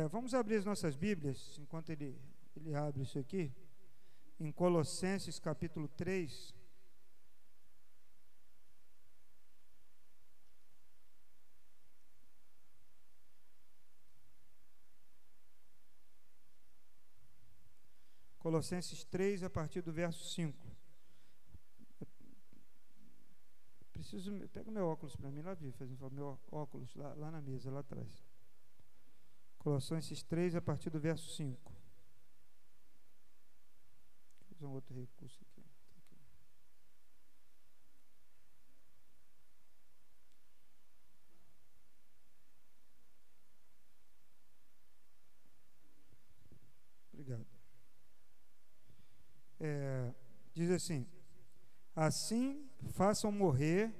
É, vamos abrir as nossas Bíblias, enquanto ele, ele abre isso aqui, em Colossenses capítulo 3. Colossenses 3, a partir do verso 5. Preciso. Pega meu óculos para mim lá, Vi, faz um favor, meu óculos lá, lá na mesa, lá atrás. Colossenses 3, a partir do verso 5. Vou usar um outro recurso aqui. Obrigado. É, diz assim: Assim façam morrer.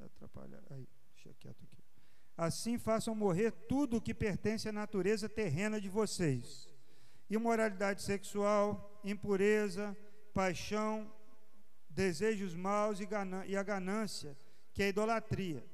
Atrapalha. Aí, deixa quieto aqui. Assim façam morrer tudo o que pertence à natureza terrena de vocês: imoralidade sexual, impureza, paixão, desejos maus e a ganância, que é a idolatria.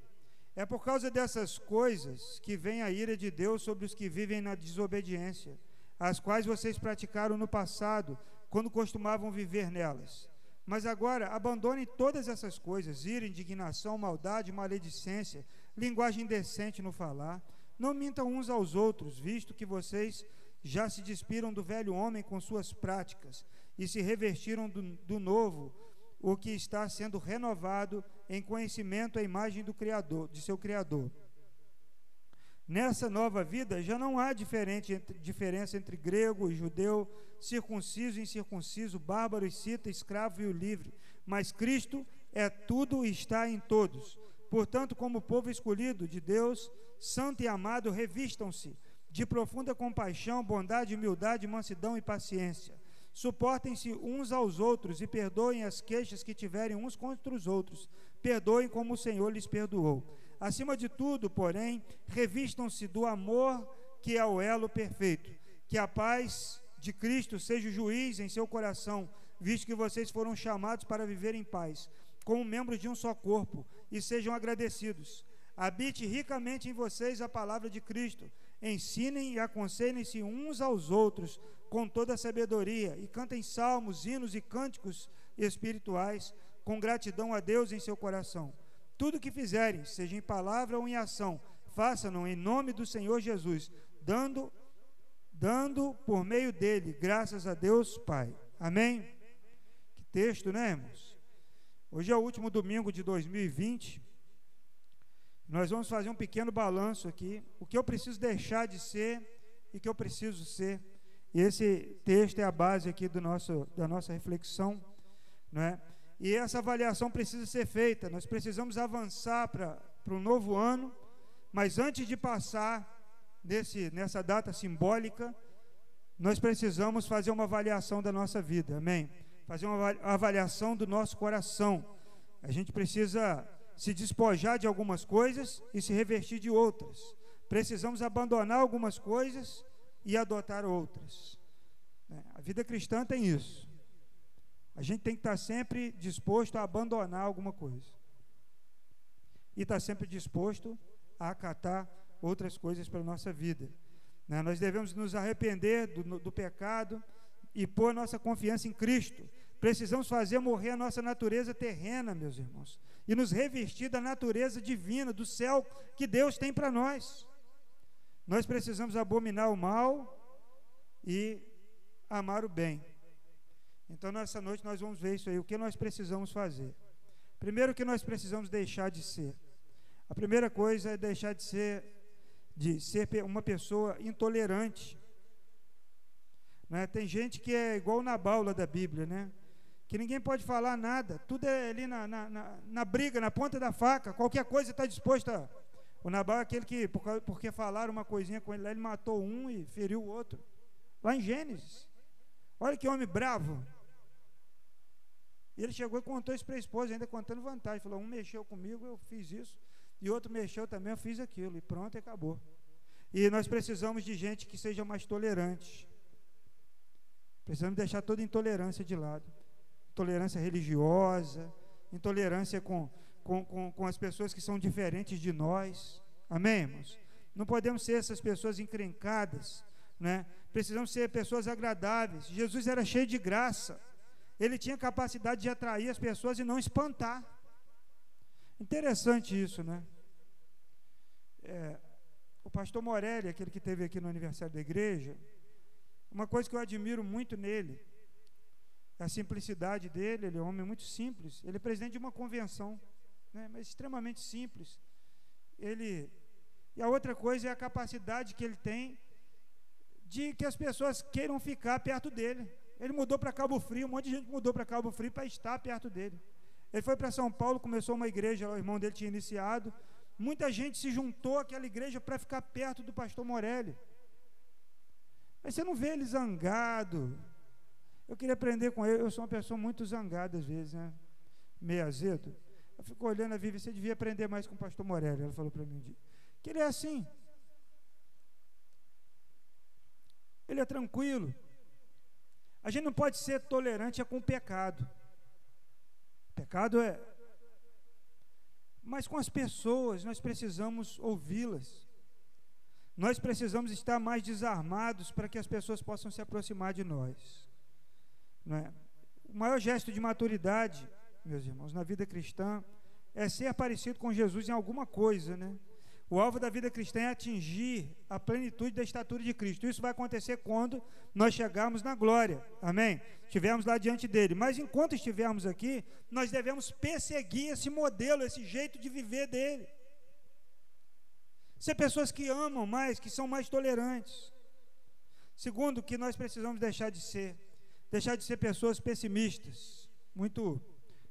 É por causa dessas coisas que vem a ira de Deus sobre os que vivem na desobediência, as quais vocês praticaram no passado, quando costumavam viver nelas. Mas agora abandonem todas essas coisas: ira, indignação, maldade, maledicência, linguagem decente no falar. Não mintam uns aos outros, visto que vocês já se despiram do velho homem com suas práticas e se revestiram do, do novo, o que está sendo renovado em conhecimento à imagem do Criador, de seu Criador. Nessa nova vida já não há diferença entre grego e judeu, circunciso e incircunciso, bárbaro e cita, escravo e o livre, mas Cristo é tudo e está em todos. Portanto, como povo escolhido de Deus, santo e amado, revistam-se de profunda compaixão, bondade, humildade, mansidão e paciência. Suportem-se uns aos outros e perdoem as queixas que tiverem uns contra os outros. Perdoem como o Senhor lhes perdoou. Acima de tudo, porém, revistam-se do amor que é o elo perfeito. Que a paz de Cristo seja o juiz em seu coração, visto que vocês foram chamados para viver em paz como membros de um só corpo, e sejam agradecidos. Habite ricamente em vocês a palavra de Cristo. Ensinem e aconselhem-se uns aos outros com toda a sabedoria, e cantem salmos, hinos e cânticos espirituais com gratidão a Deus em seu coração. Tudo que fizerem, seja em palavra ou em ação, façam-no em nome do Senhor Jesus, dando dando por meio dele graças a Deus Pai. Amém? Que texto, né, irmãos? Hoje é o último domingo de 2020. Nós vamos fazer um pequeno balanço aqui. O que eu preciso deixar de ser e o que eu preciso ser. E esse texto é a base aqui do nosso, da nossa reflexão. Não é? E essa avaliação precisa ser feita. Nós precisamos avançar para um novo ano. Mas antes de passar nesse, nessa data simbólica, nós precisamos fazer uma avaliação da nossa vida. Amém? Fazer uma avaliação do nosso coração. A gente precisa se despojar de algumas coisas e se revestir de outras. Precisamos abandonar algumas coisas e adotar outras. É, a vida cristã tem isso. A gente tem que estar sempre disposto a abandonar alguma coisa. E estar sempre disposto a acatar outras coisas para a nossa vida. Né? Nós devemos nos arrepender do, do pecado, e pôr nossa confiança em Cristo. Precisamos fazer morrer a nossa natureza terrena, meus irmãos, e nos revestir da natureza divina, do céu que Deus tem para nós. Nós precisamos abominar o mal e amar o bem. Então, nessa noite, nós vamos ver isso aí. O que nós precisamos fazer? Primeiro, o que nós precisamos deixar de ser? A primeira coisa é deixar de ser, de ser uma pessoa intolerante. Né? Tem gente que é igual na baula da Bíblia, né? Que ninguém pode falar nada, tudo é ali na, na, na, na briga, na ponta da faca, qualquer coisa está disposto a. O Nabal é aquele que, porque falaram uma coisinha com ele, ele matou um e feriu o outro. Lá em Gênesis. Olha que homem bravo. E ele chegou e contou isso para a esposa, ainda contando vantagem. Falou: um mexeu comigo, eu fiz isso. E outro mexeu também, eu fiz aquilo. E pronto, acabou. E nós precisamos de gente que seja mais tolerante. Precisamos deixar toda intolerância de lado. Intolerância religiosa, intolerância com, com, com, com as pessoas que são diferentes de nós. Amém, irmãos? Não podemos ser essas pessoas encrencadas, né? Precisamos ser pessoas agradáveis. Jesus era cheio de graça. Ele tinha capacidade de atrair as pessoas e não espantar. Interessante isso, né? É, o pastor Morelli, aquele que teve aqui no aniversário da igreja, uma coisa que eu admiro muito nele, a simplicidade dele, ele é um homem muito simples. Ele é presidente de uma convenção, né, mas extremamente simples. Ele e a outra coisa é a capacidade que ele tem de que as pessoas queiram ficar perto dele. Ele mudou para Cabo Frio, um monte de gente mudou para Cabo Frio para estar perto dele. Ele foi para São Paulo, começou uma igreja, o irmão dele tinha iniciado. Muita gente se juntou àquela igreja para ficar perto do pastor Morelli. Mas você não vê ele zangado. Eu queria aprender com ele. Eu sou uma pessoa muito zangada às vezes, né? Meio azedo. Eu fico olhando a Vivi, você devia aprender mais com o pastor Morelli. Ela falou para mim um dia. Que ele é assim. Ele é tranquilo. A gente não pode ser tolerante com o pecado. Pecado é. Mas com as pessoas, nós precisamos ouvi-las. Nós precisamos estar mais desarmados para que as pessoas possam se aproximar de nós. Não é? O maior gesto de maturidade, meus irmãos, na vida cristã, é ser parecido com Jesus em alguma coisa, né? O alvo da vida cristã é atingir a plenitude da estatura de Cristo. Isso vai acontecer quando nós chegarmos na glória. Amém? Estivermos lá diante dele. Mas enquanto estivermos aqui, nós devemos perseguir esse modelo, esse jeito de viver dele. Ser pessoas que amam mais, que são mais tolerantes. Segundo, que nós precisamos deixar de ser, deixar de ser pessoas pessimistas, muito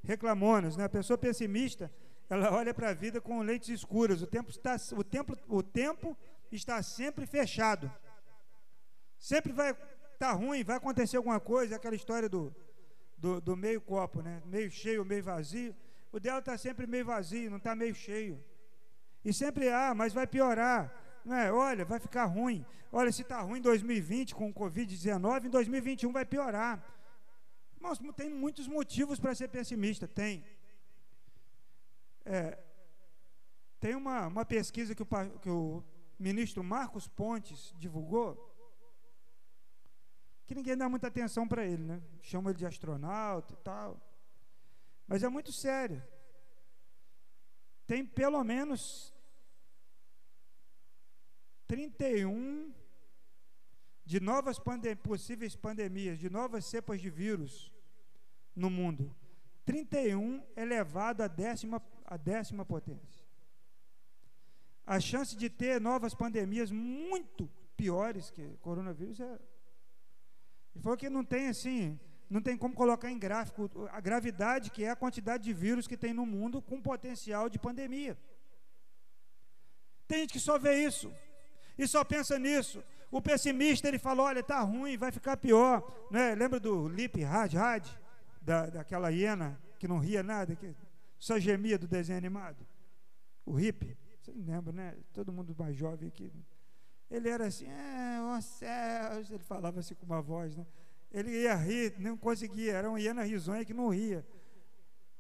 reclamonas, né? A pessoa pessimista, ela olha para a vida com lentes escuras. O tempo está, o tempo, o tempo está sempre fechado. Sempre vai estar tá ruim, vai acontecer alguma coisa, aquela história do, do, do, meio copo, né? Meio cheio, meio vazio. O dela está sempre meio vazio, não está meio cheio. E sempre, ah, mas vai piorar. Não é? Olha, vai ficar ruim. Olha, se está ruim em 2020 com o Covid-19, em 2021 vai piorar. Mas tem muitos motivos para ser pessimista, tem. É, tem uma, uma pesquisa que o, que o ministro Marcos Pontes divulgou, que ninguém dá muita atenção para ele, né? Chama ele de astronauta e tal. Mas é muito sério. Tem pelo menos 31 de novas pandem possíveis pandemias, de novas cepas de vírus no mundo. 31 elevado à décima a décima potência. A chance de ter novas pandemias muito piores que coronavírus é. Ele falou que não tem assim, não tem como colocar em gráfico a gravidade que é a quantidade de vírus que tem no mundo com potencial de pandemia. Tem gente que só vê isso e só pensa nisso. O pessimista ele falou, olha, está ruim, vai ficar pior. Né? Lembra do Lip Had Had, da, daquela hiena que não ria nada, que só gemia do desenho animado? O hippie, você lembra, né? Todo mundo mais jovem aqui. Ele era assim, oh céus, ele falava assim com uma voz, né? Ele ia rir, não conseguia, era uma hiena risonha que não ria.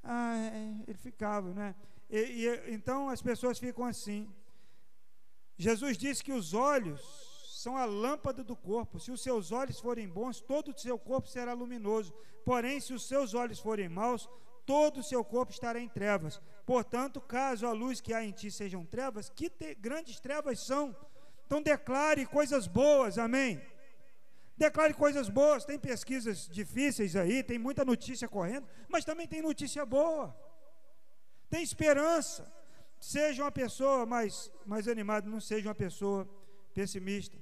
Ah, é, ele ficava, né? E, e, então as pessoas ficam assim. Jesus disse que os olhos são a lâmpada do corpo. Se os seus olhos forem bons, todo o seu corpo será luminoso. Porém, se os seus olhos forem maus, todo o seu corpo estará em trevas. Portanto, caso a luz que há em ti sejam trevas, que te, grandes trevas são. Então declare coisas boas, amém. Declare coisas boas. Tem pesquisas difíceis aí, tem muita notícia correndo, mas também tem notícia boa. Tem esperança. Seja uma pessoa mais, mais animada, não seja uma pessoa pessimista.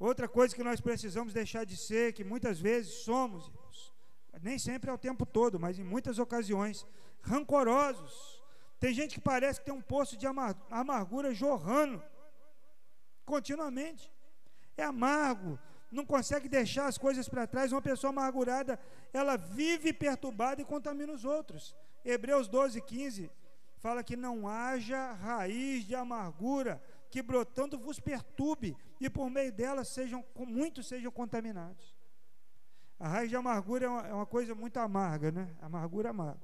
Outra coisa que nós precisamos deixar de ser, que muitas vezes somos, nem sempre é o tempo todo, mas em muitas ocasiões, rancorosos. Tem gente que parece que tem um poço de amargura jorrando continuamente. É amargo, não consegue deixar as coisas para trás. Uma pessoa amargurada, ela vive perturbada e contamina os outros. Hebreus 12, 15 fala que não haja raiz de amargura que brotando vos perturbe e por meio dela sejam muitos sejam contaminados. A raiz de amargura é uma, é uma coisa muito amarga, né? Amargura amarga.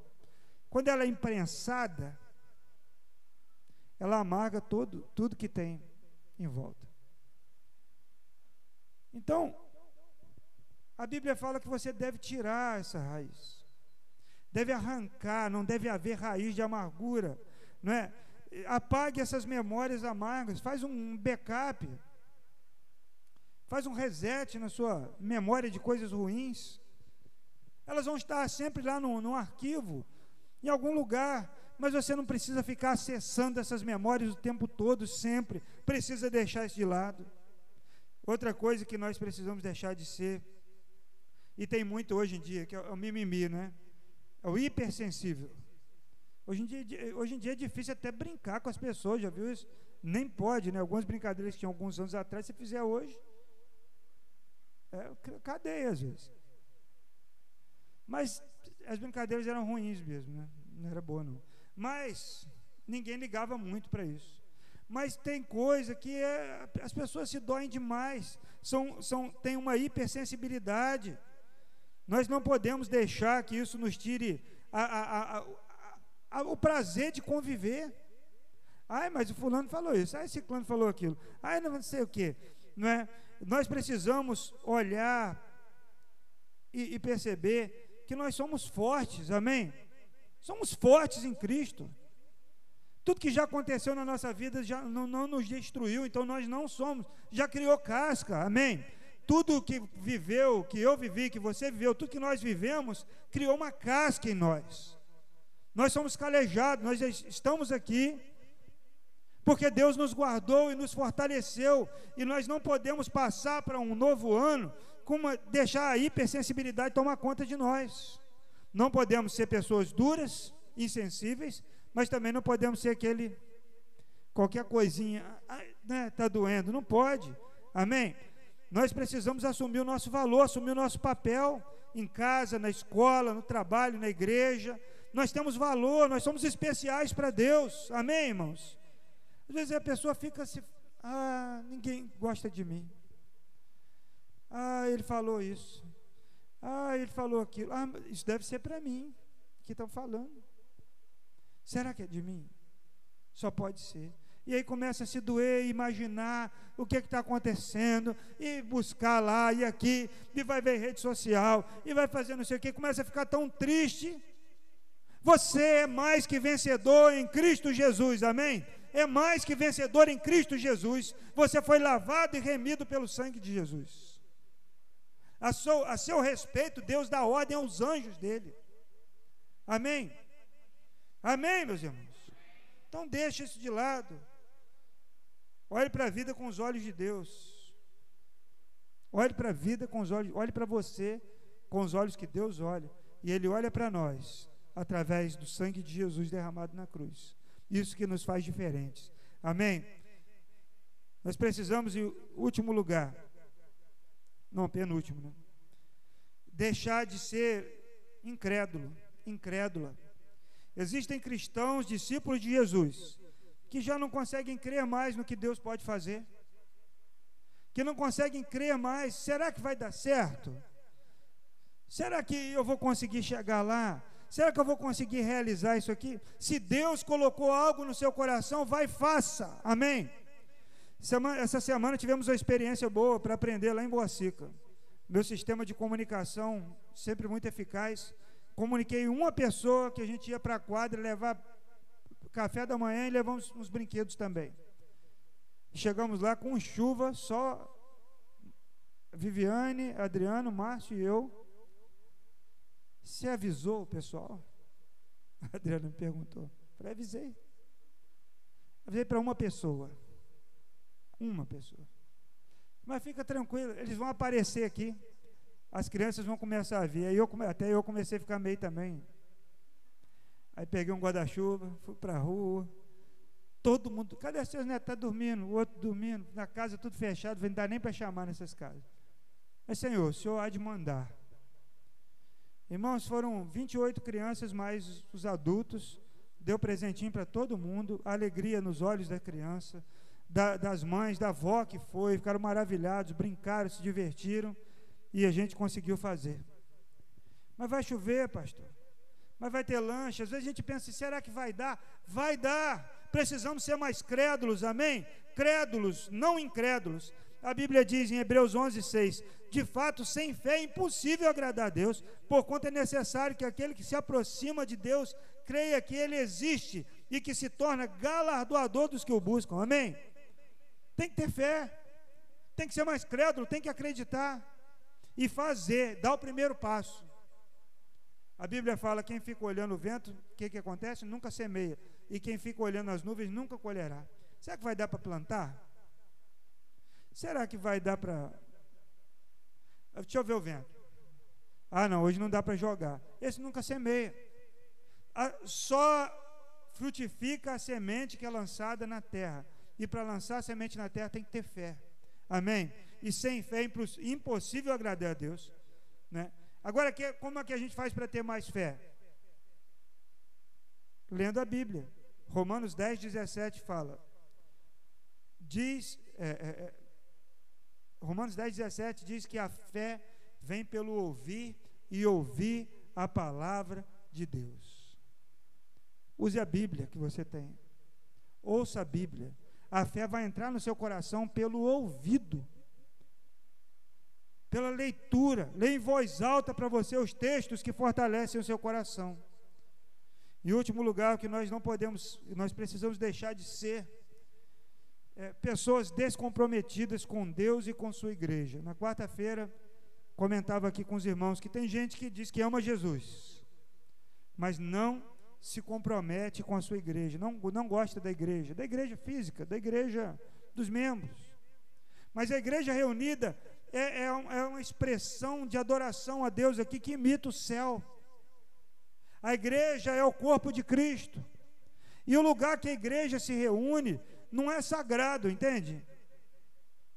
Quando ela é imprensada, ela amarga todo, tudo que tem em volta. Então, a Bíblia fala que você deve tirar essa raiz, deve arrancar, não deve haver raiz de amargura, não é? Apague essas memórias amargas, faz um backup, faz um reset na sua memória de coisas ruins. Elas vão estar sempre lá no, no arquivo, em algum lugar, mas você não precisa ficar acessando essas memórias o tempo todo, sempre. Precisa deixar isso de lado. Outra coisa que nós precisamos deixar de ser, e tem muito hoje em dia, que é o mimimi, né? É o hipersensível. Hoje em, dia, hoje em dia é difícil até brincar com as pessoas, já viu isso? Nem pode, né? Algumas brincadeiras que tinham alguns anos atrás, se fizer hoje, é cadeia às vezes. Mas as brincadeiras eram ruins mesmo, né? Não era boa, não. Mas ninguém ligava muito para isso. Mas tem coisa que é, as pessoas se doem demais, são, são, tem uma hipersensibilidade. Nós não podemos deixar que isso nos tire a, a, a, o prazer de conviver. Ai, mas o fulano falou isso, ai, fulano falou aquilo, ai, não sei o quê. Não é? Nós precisamos olhar e, e perceber que nós somos fortes, amém? Somos fortes em Cristo. Tudo que já aconteceu na nossa vida já não, não nos destruiu, então nós não somos, já criou casca, amém? Tudo que viveu, que eu vivi, que você viveu, tudo que nós vivemos, criou uma casca em nós. Nós somos calejados, nós estamos aqui, porque Deus nos guardou e nos fortaleceu, e nós não podemos passar para um novo ano com uma, deixar a hipersensibilidade tomar conta de nós. Não podemos ser pessoas duras, insensíveis, mas também não podemos ser aquele qualquer coisinha, né, tá doendo, não pode. Amém? Nós precisamos assumir o nosso valor, assumir o nosso papel em casa, na escola, no trabalho, na igreja. Nós temos valor, nós somos especiais para Deus. Amém, irmãos? Às vezes a pessoa fica assim, ah, ninguém gosta de mim. Ah, ele falou isso. Ah, ele falou aquilo. Ah, isso deve ser para mim que estão falando. Será que é de mim? Só pode ser. E aí começa a se doer, imaginar o que é está acontecendo, e buscar lá e aqui, e vai ver rede social, e vai fazer não sei o que, começa a ficar tão triste. Você é mais que vencedor em Cristo Jesus, amém? É mais que vencedor em Cristo Jesus. Você foi lavado e remido pelo sangue de Jesus. A seu, a seu respeito, Deus dá ordem aos anjos dele. Amém? Amém, meus irmãos? Então deixa isso de lado. Olhe para a vida com os olhos de Deus. Olhe para a vida com os olhos, olhe para você com os olhos que Deus olha. E Ele olha para nós através do sangue de Jesus derramado na cruz. Isso que nos faz diferentes. Amém? Nós precisamos, em último lugar, não, penúltimo, né? deixar de ser incrédulo, incrédula. Existem cristãos, discípulos de Jesus, que já não conseguem crer mais no que Deus pode fazer, que não conseguem crer mais. Será que vai dar certo? Será que eu vou conseguir chegar lá? Será que eu vou conseguir realizar isso aqui? Se Deus colocou algo no seu coração, vai faça. Amém? Essa semana tivemos uma experiência boa para aprender lá em Boacica. Meu sistema de comunicação sempre muito eficaz comuniquei uma pessoa que a gente ia para a quadra levar café da manhã e levamos uns brinquedos também. Chegamos lá com chuva, só Viviane, Adriano, Márcio e eu. Você avisou pessoal? Adriano me perguntou. Falei, avisei. Avisei para uma pessoa. Uma pessoa. Mas fica tranquilo, eles vão aparecer aqui as crianças vão começar a vir. Aí eu, até eu comecei a ficar meio também. Aí peguei um guarda-chuva, fui para a rua. Todo mundo, cadê seus netos? Está dormindo, o outro dormindo, na casa tudo fechado, não dá nem para chamar nessas casas. Mas, Senhor, o Senhor há de mandar. Irmãos, foram 28 crianças, mais os adultos. Deu presentinho para todo mundo, alegria nos olhos da criança, da, das mães, da avó que foi, ficaram maravilhados, brincaram, se divertiram. E a gente conseguiu fazer. Mas vai chover, pastor. Mas vai ter lanche. Às vezes a gente pensa, será que vai dar? Vai dar. Precisamos ser mais crédulos, amém? crédulos, não incrédulos. A Bíblia diz em Hebreus 11, 6: De fato, sem fé é impossível agradar a Deus, porquanto é necessário que aquele que se aproxima de Deus creia que Ele existe e que se torna galardoador dos que o buscam. Amém? Tem que ter fé, tem que ser mais crédulo, tem que acreditar e fazer, dar o primeiro passo. A Bíblia fala: quem fica olhando o vento, o que, que acontece? Nunca semeia. E quem fica olhando as nuvens nunca colherá. Será que vai dar para plantar? Será que vai dar para. Deixa eu ver o vento. Ah, não, hoje não dá para jogar. Esse nunca semeia. Só frutifica a semente que é lançada na terra. E para lançar a semente na terra tem que ter fé. Amém? E sem fé é impossível agradar a Deus. Né? Agora, como é que a gente faz para ter mais fé? Lendo a Bíblia. Romanos 10, 17 fala. Diz. É, é, é Romanos 10, 17 diz que a fé vem pelo ouvir e ouvir a palavra de Deus. Use a Bíblia que você tem. Ouça a Bíblia. A fé vai entrar no seu coração pelo ouvido, pela leitura. Leia em voz alta para você os textos que fortalecem o seu coração. Em último lugar, o que nós não podemos, nós precisamos deixar de ser é, pessoas descomprometidas com Deus e com sua igreja. Na quarta-feira, comentava aqui com os irmãos que tem gente que diz que ama Jesus, mas não se compromete com a sua igreja, não, não gosta da igreja, da igreja física, da igreja dos membros. Mas a igreja reunida é, é, é uma expressão de adoração a Deus aqui que imita o céu. A igreja é o corpo de Cristo. E o lugar que a igreja se reúne não é sagrado, entende?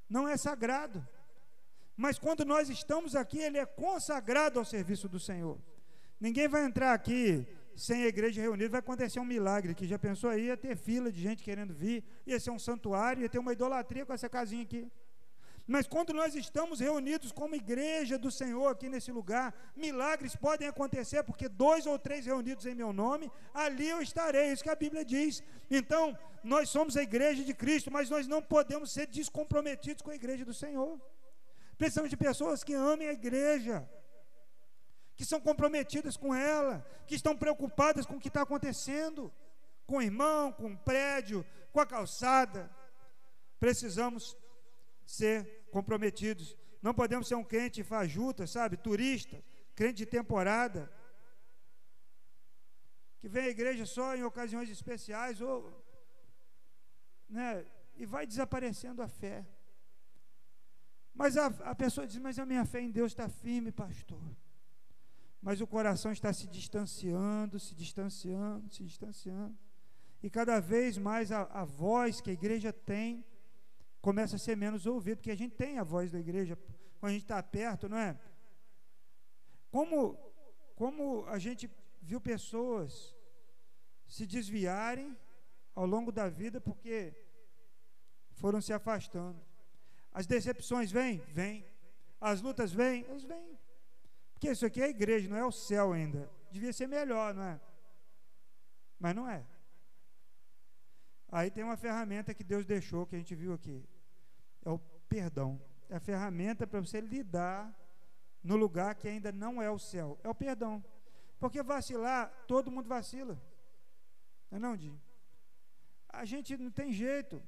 Não é sagrado. Mas quando nós estamos aqui, ele é consagrado ao serviço do Senhor. Ninguém vai entrar aqui sem a igreja reunida, vai acontecer um milagre que já pensou aí, ia ter fila de gente querendo vir, ia ser um santuário, ia ter uma idolatria com essa casinha aqui. Mas quando nós estamos reunidos como igreja do Senhor aqui nesse lugar, milagres podem acontecer, porque dois ou três reunidos em meu nome, ali eu estarei, isso que a Bíblia diz. Então, nós somos a igreja de Cristo, mas nós não podemos ser descomprometidos com a igreja do Senhor. Precisamos de pessoas que amem a igreja, que são comprometidas com ela, que estão preocupadas com o que está acontecendo, com o irmão, com o prédio, com a calçada. Precisamos ser comprometidos. Não podemos ser um crente fajuta, sabe? Turista, crente de temporada, que vem à igreja só em ocasiões especiais, ou, né, e vai desaparecendo a fé. Mas a, a pessoa diz: Mas a minha fé em Deus está firme, pastor. Mas o coração está se distanciando, se distanciando, se distanciando. E cada vez mais a, a voz que a igreja tem começa a ser menos ouvido, porque a gente tem a voz da igreja quando a gente está perto, não é? Como, como a gente viu pessoas se desviarem ao longo da vida porque foram se afastando. As decepções vêm? Vêm. As lutas vêm? Elas vêm. Porque isso aqui é a igreja, não é o céu ainda. Devia ser melhor, não é? Mas não é. Aí tem uma ferramenta que Deus deixou, que a gente viu aqui é o perdão. É a ferramenta para você lidar no lugar que ainda não é o céu. É o perdão. Porque vacilar, todo mundo vacila. Não é não, Di? A gente não tem jeito.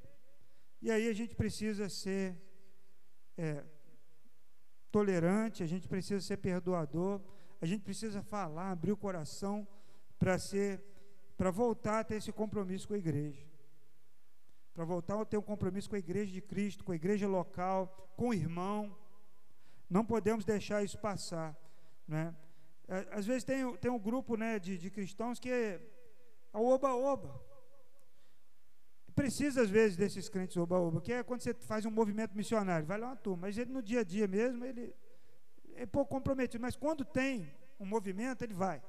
E aí a gente precisa ser é, tolerante, a gente precisa ser perdoador, a gente precisa falar, abrir o coração para ser, para voltar a ter esse compromisso com a igreja para voltar a ter um compromisso com a igreja de Cristo, com a igreja local, com o irmão. Não podemos deixar isso passar. Né? É, às vezes tem, tem um grupo né, de, de cristãos que é oba-oba. Precisa, às vezes, desses crentes oba-oba, que é quando você faz um movimento missionário, vai lá uma turma, mas ele no dia a dia mesmo, ele é pouco comprometido, mas quando tem um movimento, ele vai.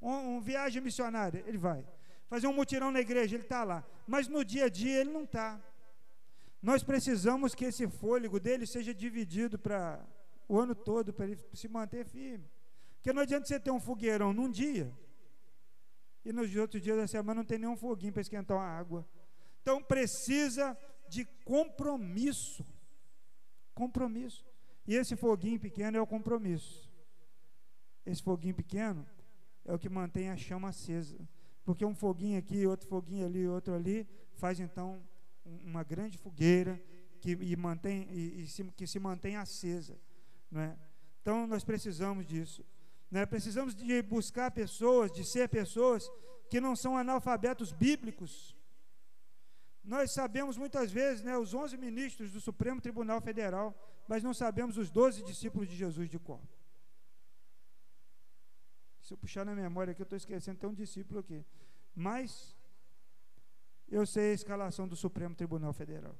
Um, um viagem missionária, ele vai fazer um mutirão na igreja, ele está lá. Mas no dia a dia ele não está. Nós precisamos que esse fôlego dele seja dividido para o ano todo, para ele se manter firme. Porque não adianta você ter um fogueirão num dia e nos outros dias da semana não tem nenhum foguinho para esquentar uma água. Então precisa de compromisso. Compromisso. E esse foguinho pequeno é o compromisso. Esse foguinho pequeno é o que mantém a chama acesa. Porque um foguinho aqui, outro foguinho ali, outro ali, faz então uma grande fogueira que, e mantém, e, e se, que se mantém acesa. Não é? Então nós precisamos disso. Né? Precisamos de buscar pessoas, de ser pessoas que não são analfabetos bíblicos. Nós sabemos muitas vezes né, os 11 ministros do Supremo Tribunal Federal, mas não sabemos os 12 discípulos de Jesus de cor. Se eu puxar na memória aqui, eu estou esquecendo, tem um discípulo aqui. Mas eu sei a escalação do Supremo Tribunal Federal.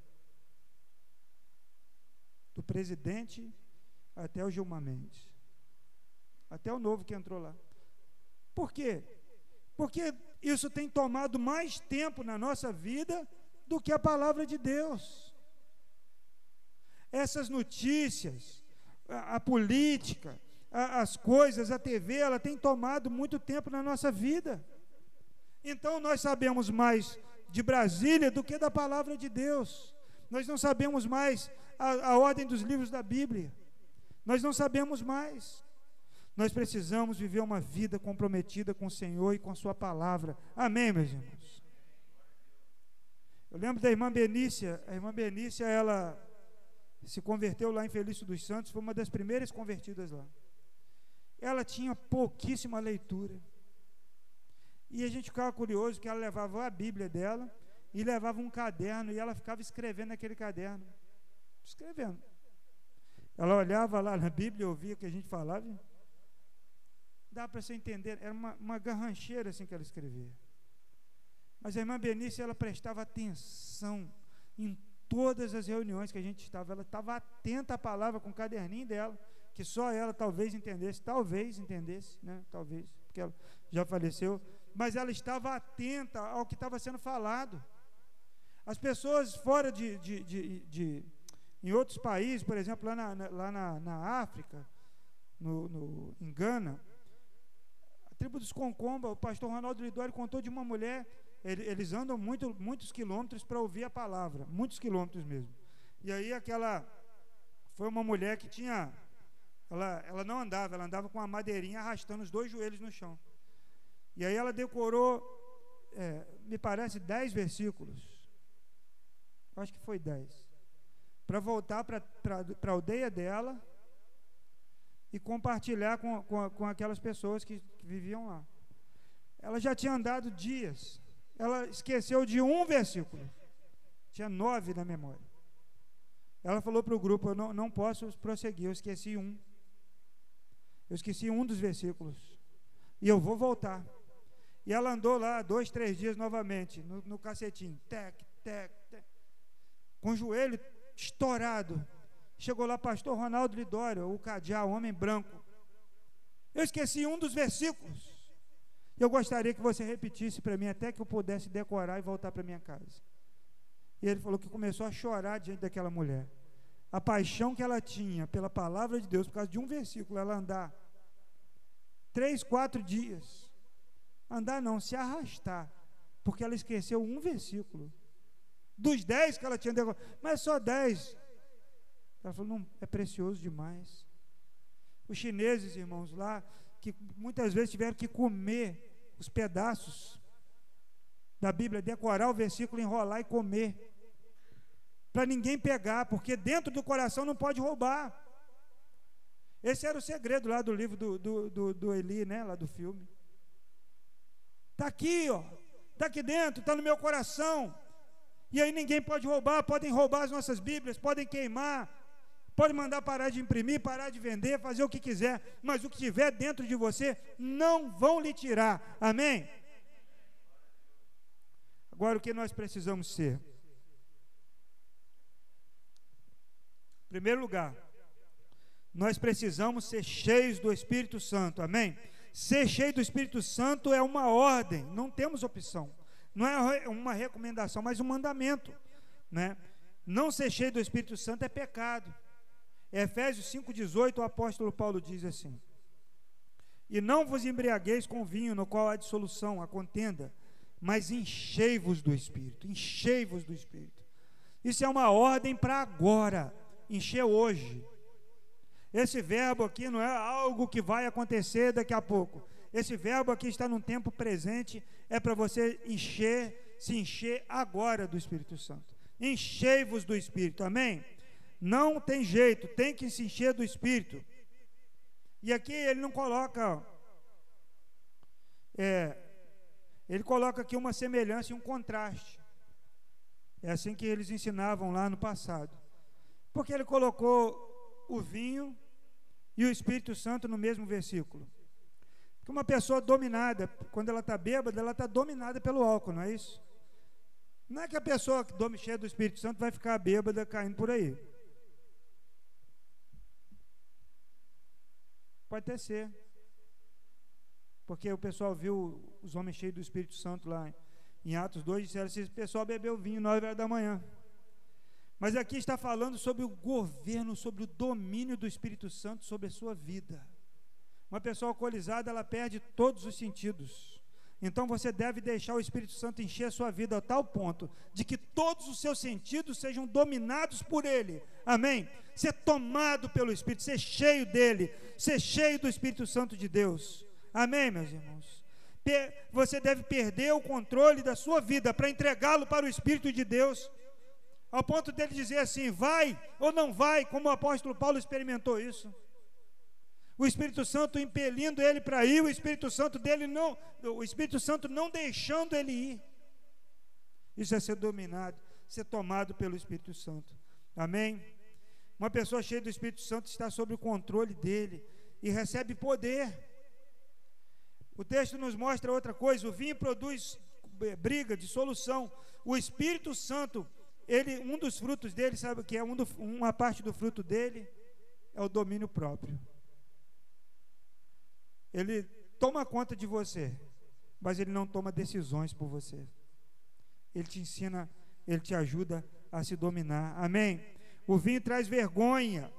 Do presidente até o Gilmar Mendes. Até o novo que entrou lá. Por quê? Porque isso tem tomado mais tempo na nossa vida do que a palavra de Deus. Essas notícias, a, a política, a, as coisas, a TV, ela tem tomado muito tempo na nossa vida. Então nós sabemos mais de Brasília do que da palavra de Deus. Nós não sabemos mais a, a ordem dos livros da Bíblia. Nós não sabemos mais. Nós precisamos viver uma vida comprometida com o Senhor e com a Sua palavra. Amém, meus irmãos? Eu lembro da irmã Benícia. A irmã Benícia, ela se converteu lá em Felício dos Santos, foi uma das primeiras convertidas lá. Ela tinha pouquíssima leitura. E a gente ficava curioso que ela levava a Bíblia dela e levava um caderno e ela ficava escrevendo naquele caderno. Escrevendo. Ela olhava lá na Bíblia, ouvia o que a gente falava dá para você entender, era uma, uma garrancheira assim que ela escrevia. Mas a irmã Benícia, ela prestava atenção em todas as reuniões que a gente estava, ela estava atenta à palavra com o caderninho dela, que só ela talvez entendesse, talvez entendesse, né? talvez, porque ela já faleceu, mas ela estava atenta ao que estava sendo falado. As pessoas fora de, de, de, de em outros países, por exemplo, lá na, lá na, na África, no, no, em Gana, tribo dos Concomba, o pastor Ronaldo Lidório contou de uma mulher, ele, eles andam muito, muitos quilômetros para ouvir a palavra, muitos quilômetros mesmo. E aí aquela, foi uma mulher que tinha, ela, ela não andava, ela andava com uma madeirinha arrastando os dois joelhos no chão. E aí ela decorou, é, me parece, dez versículos. Acho que foi dez. Para voltar para a aldeia dela e compartilhar com, com, com aquelas pessoas que, que viviam lá. Ela já tinha andado dias, ela esqueceu de um versículo, tinha nove na memória. Ela falou para o grupo: Eu não, não posso prosseguir, eu esqueci um. Eu esqueci um dos versículos. E eu vou voltar. E ela andou lá dois, três dias novamente, no, no cacetinho, tec, tec, tec, com o joelho estourado. Chegou lá, pastor Ronaldo Lidório, o Cadiá, o homem branco. Eu esqueci um dos versículos. Eu gostaria que você repetisse para mim até que eu pudesse decorar e voltar para minha casa. E ele falou que começou a chorar diante daquela mulher. A paixão que ela tinha pela palavra de Deus, por causa de um versículo, ela andar três, quatro dias. Andar não, se arrastar. Porque ela esqueceu um versículo. Dos dez que ela tinha decorado. Mas só dez. Ela falou: não, é precioso demais. Os chineses, irmãos, lá, que muitas vezes tiveram que comer os pedaços da Bíblia, decorar o versículo, enrolar e comer. Para ninguém pegar, porque dentro do coração não pode roubar. Esse era o segredo lá do livro do, do, do, do Eli, né? Lá do filme. Está aqui, ó. Está aqui dentro, está no meu coração. E aí ninguém pode roubar, podem roubar as nossas Bíblias, podem queimar, Pode mandar parar de imprimir, parar de vender, fazer o que quiser, mas o que tiver dentro de você não vão lhe tirar. Amém? Agora o que nós precisamos ser? Primeiro lugar, nós precisamos ser cheios do Espírito Santo. Amém? Ser cheio do Espírito Santo é uma ordem, não temos opção. Não é uma recomendação, mas um mandamento, né? Não ser cheio do Espírito Santo é pecado. Efésios 5,18, o apóstolo Paulo diz assim: E não vos embriagueis com vinho, no qual há dissolução, a contenda, mas enchei-vos do Espírito, enchei-vos do Espírito. Isso é uma ordem para agora, encher hoje. Esse verbo aqui não é algo que vai acontecer daqui a pouco. Esse verbo aqui está num tempo presente, é para você encher, se encher agora do Espírito Santo. Enchei-vos do Espírito, amém? Não tem jeito, tem que se encher do Espírito. E aqui ele não coloca, é, ele coloca aqui uma semelhança e um contraste. É assim que eles ensinavam lá no passado. Porque ele colocou o vinho e o Espírito Santo no mesmo versículo. Porque uma pessoa dominada, quando ela está bêbada, ela está dominada pelo álcool, não é isso? Não é que a pessoa cheia do Espírito Santo vai ficar bêbada caindo por aí. Pode até ser. Porque o pessoal viu os homens cheios do Espírito Santo lá em Atos 2 disseram assim: o pessoal bebeu vinho 9 horas da manhã. Mas aqui está falando sobre o governo, sobre o domínio do Espírito Santo sobre a sua vida. Uma pessoa alcoolizada, ela perde todos os sentidos. Então você deve deixar o Espírito Santo encher a sua vida a tal ponto de que todos os seus sentidos sejam dominados por Ele. Amém? Ser tomado pelo Espírito, ser cheio dele, ser cheio do Espírito Santo de Deus. Amém, meus irmãos? Você deve perder o controle da sua vida para entregá-lo para o Espírito de Deus ao ponto dele dizer assim: vai ou não vai, como o apóstolo Paulo experimentou isso. O Espírito Santo impelindo ele para ir, o Espírito Santo dele não, o Espírito Santo não deixando ele ir. Isso é ser dominado, ser tomado pelo Espírito Santo. Amém? Uma pessoa cheia do Espírito Santo está sob o controle dele e recebe poder. O texto nos mostra outra coisa: o vinho produz briga, dissolução. O Espírito Santo ele, um dos frutos dele, sabe o que é? Um do, uma parte do fruto dele é o domínio próprio. Ele toma conta de você, mas ele não toma decisões por você. Ele te ensina, ele te ajuda a se dominar. Amém? O vinho traz vergonha,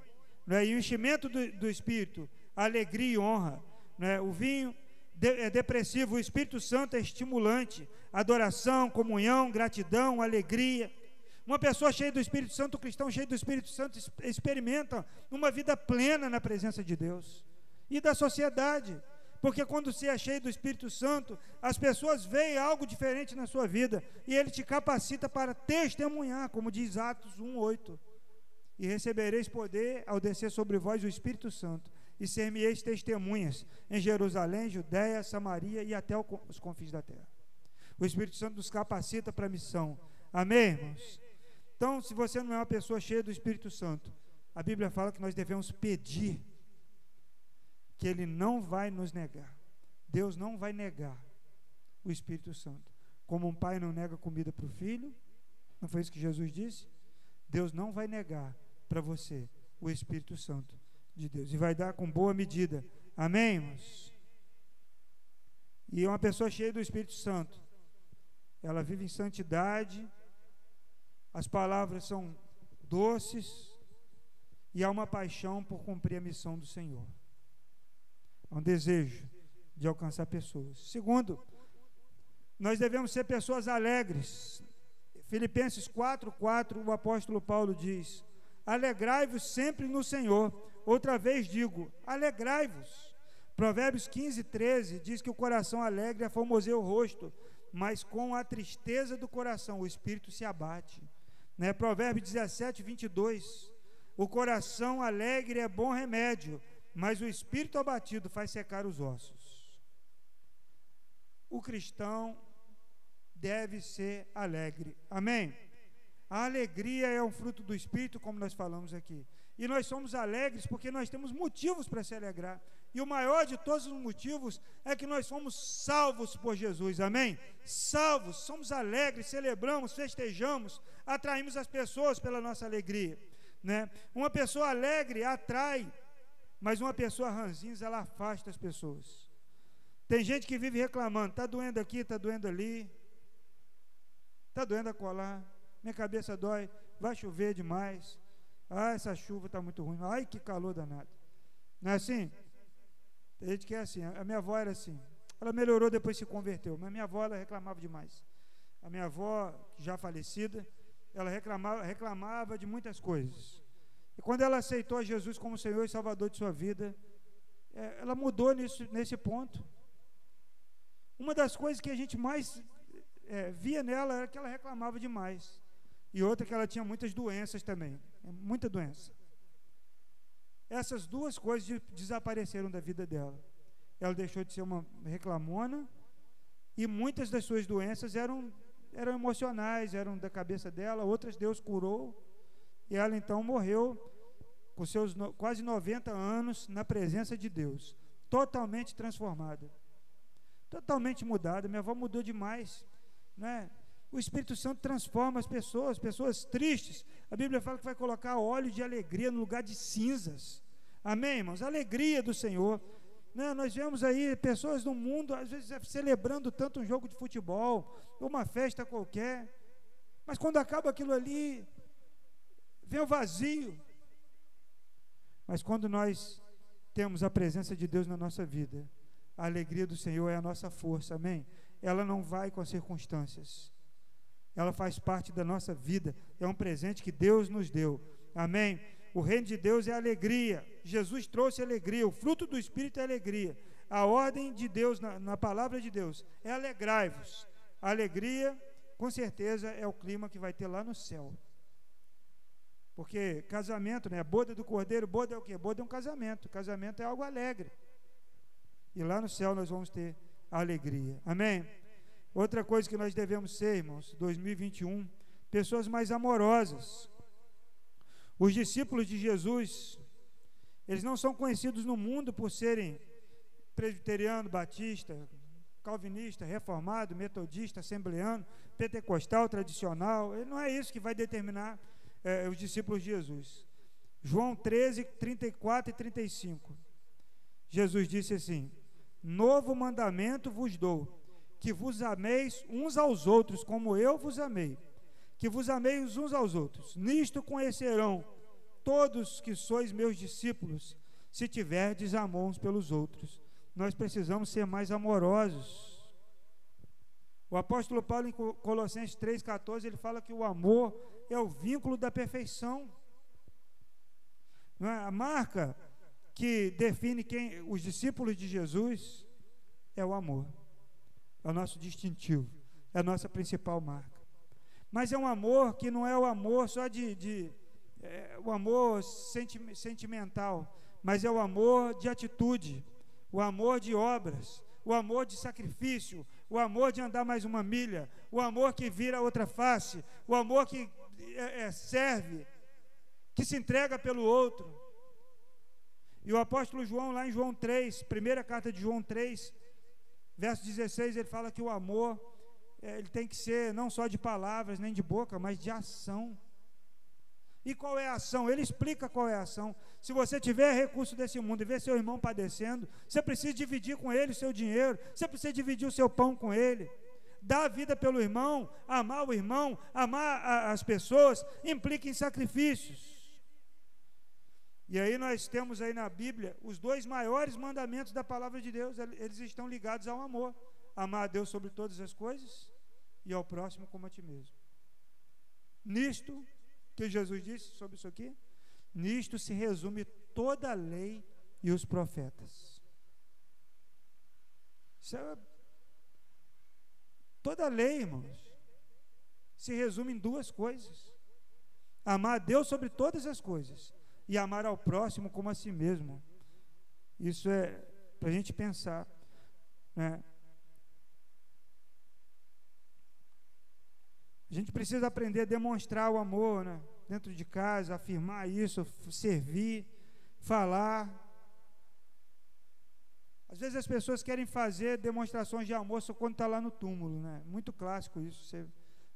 é? e o enchimento do, do espírito, alegria e honra. é? O vinho é depressivo, o Espírito Santo é estimulante, adoração, comunhão, gratidão, alegria. Uma pessoa cheia do Espírito Santo, um cristão cheio do Espírito Santo, experimenta uma vida plena na presença de Deus e da sociedade. Porque quando você é cheio do Espírito Santo, as pessoas veem algo diferente na sua vida e ele te capacita para testemunhar, como diz Atos 1:8. E recebereis poder ao descer sobre vós o Espírito Santo, e ser-me-eis testemunhas em Jerusalém, Judéia, Samaria e até os confins da terra. O Espírito Santo nos capacita para a missão. Amém, irmãos? Então, se você não é uma pessoa cheia do Espírito Santo, a Bíblia fala que nós devemos pedir que Ele não vai nos negar. Deus não vai negar o Espírito Santo. Como um pai não nega comida para o filho, não foi isso que Jesus disse? Deus não vai negar para você o Espírito Santo de Deus. E vai dar com boa medida. Amém, irmãos? E uma pessoa cheia do Espírito Santo, ela vive em santidade as palavras são doces e há uma paixão por cumprir a missão do Senhor. Há um desejo de alcançar pessoas. Segundo, nós devemos ser pessoas alegres. Filipenses 4:4, o apóstolo Paulo diz: Alegrai-vos sempre no Senhor. Outra vez digo: alegrai-vos. Provérbios 15, 13 diz que o coração alegre aformoseia o rosto, mas com a tristeza do coração o espírito se abate. Né? Provérbio 17, 22. O coração alegre é bom remédio, mas o espírito abatido faz secar os ossos. O cristão deve ser alegre. Amém? A alegria é um fruto do espírito, como nós falamos aqui. E nós somos alegres porque nós temos motivos para se alegrar. E o maior de todos os motivos é que nós somos salvos por Jesus, amém? Salvos, somos alegres, celebramos, festejamos, atraímos as pessoas pela nossa alegria, né? Uma pessoa alegre atrai, mas uma pessoa ranzinza, ela afasta as pessoas. Tem gente que vive reclamando, está doendo aqui, está doendo ali, está doendo a colar, minha cabeça dói, vai chover demais, ah, essa chuva está muito ruim, ai que calor danado. Não é assim? Tem gente que é assim. A minha avó era assim. Ela melhorou depois se converteu, mas minha avó ela reclamava demais. A minha avó, já falecida, ela reclamava, reclamava de muitas coisas. E quando ela aceitou Jesus como Senhor e Salvador de sua vida, é, ela mudou nisso, nesse ponto. Uma das coisas que a gente mais é, via nela era que ela reclamava demais. E outra que ela tinha muitas doenças também, é, muita doença. Essas duas coisas desapareceram da vida dela. Ela deixou de ser uma reclamona e muitas das suas doenças eram, eram emocionais, eram da cabeça dela, outras Deus curou. E ela então morreu com seus no, quase 90 anos na presença de Deus, totalmente transformada, totalmente mudada. Minha avó mudou demais, né? O Espírito Santo transforma as pessoas, pessoas tristes. A Bíblia fala que vai colocar óleo de alegria no lugar de cinzas. Amém, irmãos? alegria do Senhor. Né? Nós vemos aí pessoas no mundo, às vezes, celebrando tanto um jogo de futebol, uma festa qualquer. Mas quando acaba aquilo ali, vem o vazio. Mas quando nós temos a presença de Deus na nossa vida, a alegria do Senhor é a nossa força, amém? Ela não vai com as circunstâncias ela faz parte da nossa vida, é um presente que Deus nos deu. Amém? O reino de Deus é alegria. Jesus trouxe alegria. O fruto do Espírito é alegria. A ordem de Deus, na, na palavra de Deus, é alegrai-vos. Alegria, com certeza, é o clima que vai ter lá no céu. Porque casamento, né? Boda do cordeiro, boda é o quê? Boda é um casamento. Casamento é algo alegre. E lá no céu nós vamos ter alegria. Amém? Outra coisa que nós devemos ser, irmãos, 2021, pessoas mais amorosas. Os discípulos de Jesus, eles não são conhecidos no mundo por serem presbiteriano, batista, calvinista, reformado, metodista, assembleano, pentecostal, tradicional. Não é isso que vai determinar é, os discípulos de Jesus. João 13, 34 e 35. Jesus disse assim: Novo mandamento vos dou que vos ameis uns aos outros, como eu vos amei. Que vos ameis uns aos outros. Nisto conhecerão todos que sois meus discípulos, se tiverdes amor uns pelos outros. Nós precisamos ser mais amorosos. O apóstolo Paulo, em Colossenses 3,14, ele fala que o amor é o vínculo da perfeição. É? A marca que define quem os discípulos de Jesus é o amor é o nosso distintivo, é a nossa principal marca. Mas é um amor que não é o amor só de, de é, o amor senti sentimental, mas é o amor de atitude, o amor de obras, o amor de sacrifício, o amor de andar mais uma milha, o amor que vira outra face, o amor que é, é, serve, que se entrega pelo outro. E o apóstolo João, lá em João 3, primeira carta de João 3, Verso 16, ele fala que o amor, é, ele tem que ser não só de palavras, nem de boca, mas de ação. E qual é a ação? Ele explica qual é a ação. Se você tiver recurso desse mundo e ver seu irmão padecendo, você precisa dividir com ele o seu dinheiro, você precisa dividir o seu pão com ele. Dar a vida pelo irmão, amar o irmão, amar a, as pessoas, implica em sacrifícios. E aí nós temos aí na Bíblia os dois maiores mandamentos da palavra de Deus, eles estão ligados ao amor. Amar a Deus sobre todas as coisas e ao próximo como a ti mesmo. Nisto que Jesus disse sobre isso aqui, nisto se resume toda a lei e os profetas. É, toda a lei, irmãos, se resume em duas coisas: amar a Deus sobre todas as coisas e amar ao próximo como a si mesmo. Isso é para a gente pensar. Né? A gente precisa aprender a demonstrar o amor né? dentro de casa, afirmar isso, servir, falar. Às vezes as pessoas querem fazer demonstrações de amor só quando está lá no túmulo, né? Muito clássico isso. Você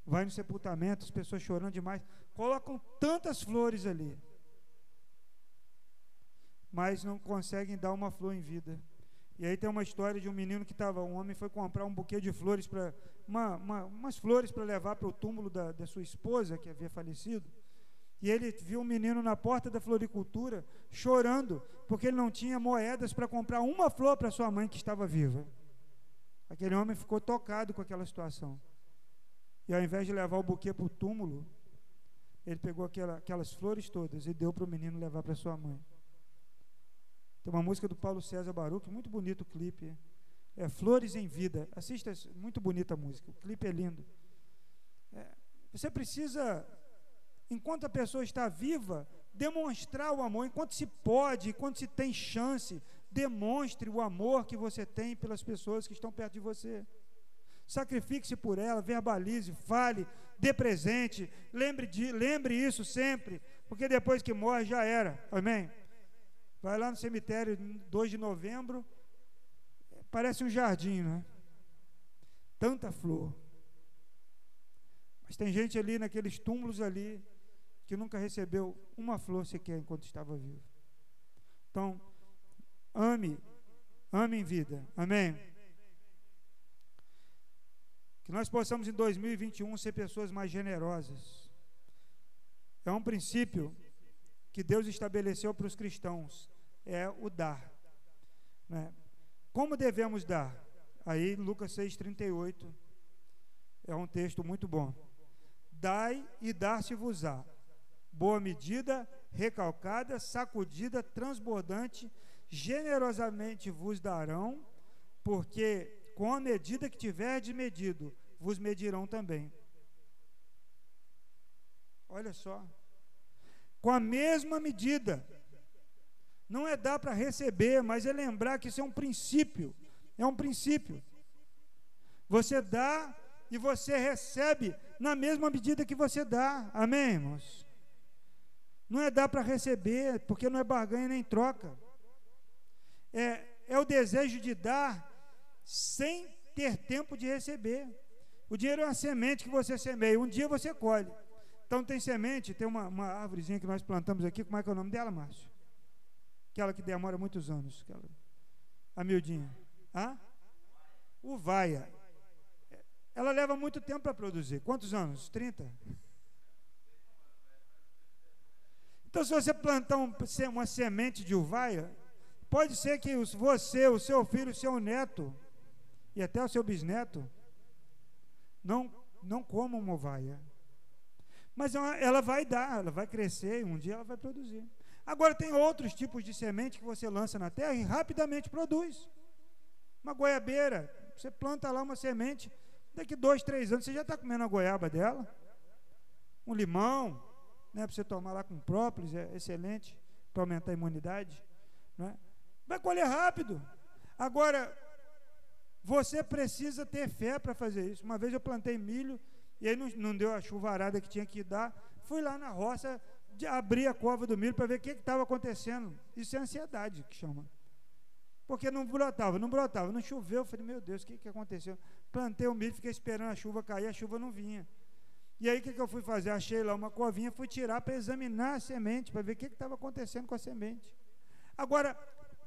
vai no sepultamento, as pessoas chorando demais, colocam tantas flores ali mas não conseguem dar uma flor em vida. E aí tem uma história de um menino que estava, um homem foi comprar um buquê de flores para uma, uma, umas flores para levar para o túmulo da, da sua esposa que havia falecido. E ele viu um menino na porta da floricultura chorando porque ele não tinha moedas para comprar uma flor para sua mãe que estava viva. Aquele homem ficou tocado com aquela situação. E ao invés de levar o buquê para o túmulo, ele pegou aquela, aquelas flores todas e deu para o menino levar para sua mãe. Tem uma música do Paulo César Baruch, muito bonito o clipe. É Flores em Vida. Assista, muito bonita a música. O clipe é lindo. É, você precisa, enquanto a pessoa está viva, demonstrar o amor. Enquanto se pode, enquanto se tem chance, demonstre o amor que você tem pelas pessoas que estão perto de você. Sacrifique-se por ela, verbalize, fale, dê presente, lembre, de, lembre isso sempre, porque depois que morre já era. Amém? Vai lá no cemitério 2 de novembro, parece um jardim, né? Tanta flor. Mas tem gente ali naqueles túmulos ali que nunca recebeu uma flor sequer enquanto estava vivo. Então, ame, ame em vida. Amém. Que nós possamos em 2021 ser pessoas mais generosas. É um princípio que Deus estabeleceu para os cristãos, é o dar. Né? Como devemos dar? Aí Lucas 6,38 é um texto muito bom. Dai e dar-se-vos-á. Boa medida, recalcada, sacudida, transbordante, generosamente vos darão, porque com a medida que tiverdes medido, vos medirão também. Olha só. Com a mesma medida. Não é dar para receber, mas é lembrar que isso é um princípio. É um princípio. Você dá e você recebe na mesma medida que você dá. Amém, irmãos? Não é dar para receber, porque não é barganha nem troca. É, é o desejo de dar sem ter tempo de receber. O dinheiro é uma semente que você semeia, um dia você colhe. Então tem semente, tem uma, uma árvorezinha que nós plantamos aqui, como é que é o nome dela, Márcio? Aquela que demora muitos anos, aquela, a miudinha. Hã? Uvaia. Ela leva muito tempo para produzir. Quantos anos? 30? Então, se você plantar um, uma semente de uvaia, pode ser que você, o seu filho, o seu neto, e até o seu bisneto não, não comam uma ovaia. Mas ela, ela vai dar, ela vai crescer e um dia ela vai produzir. Agora tem outros tipos de semente que você lança na terra e rapidamente produz. Uma goiabeira, você planta lá uma semente, daqui dois, três anos você já está comendo a goiaba dela. Um limão, né, para você tomar lá com própolis, é excelente para aumentar a imunidade. Né? Vai colher rápido. Agora, você precisa ter fé para fazer isso. Uma vez eu plantei milho e aí não, não deu a chuvarada que tinha que dar. Fui lá na roça, de abrir a cova do milho para ver o que estava acontecendo. Isso é ansiedade que chama. Porque não brotava, não brotava, não choveu. Eu falei, meu Deus, o que, que aconteceu? Plantei o milho, fiquei esperando a chuva cair, a chuva não vinha. E aí o que, que eu fui fazer? Achei lá uma covinha, fui tirar para examinar a semente, para ver o que estava acontecendo com a semente. Agora,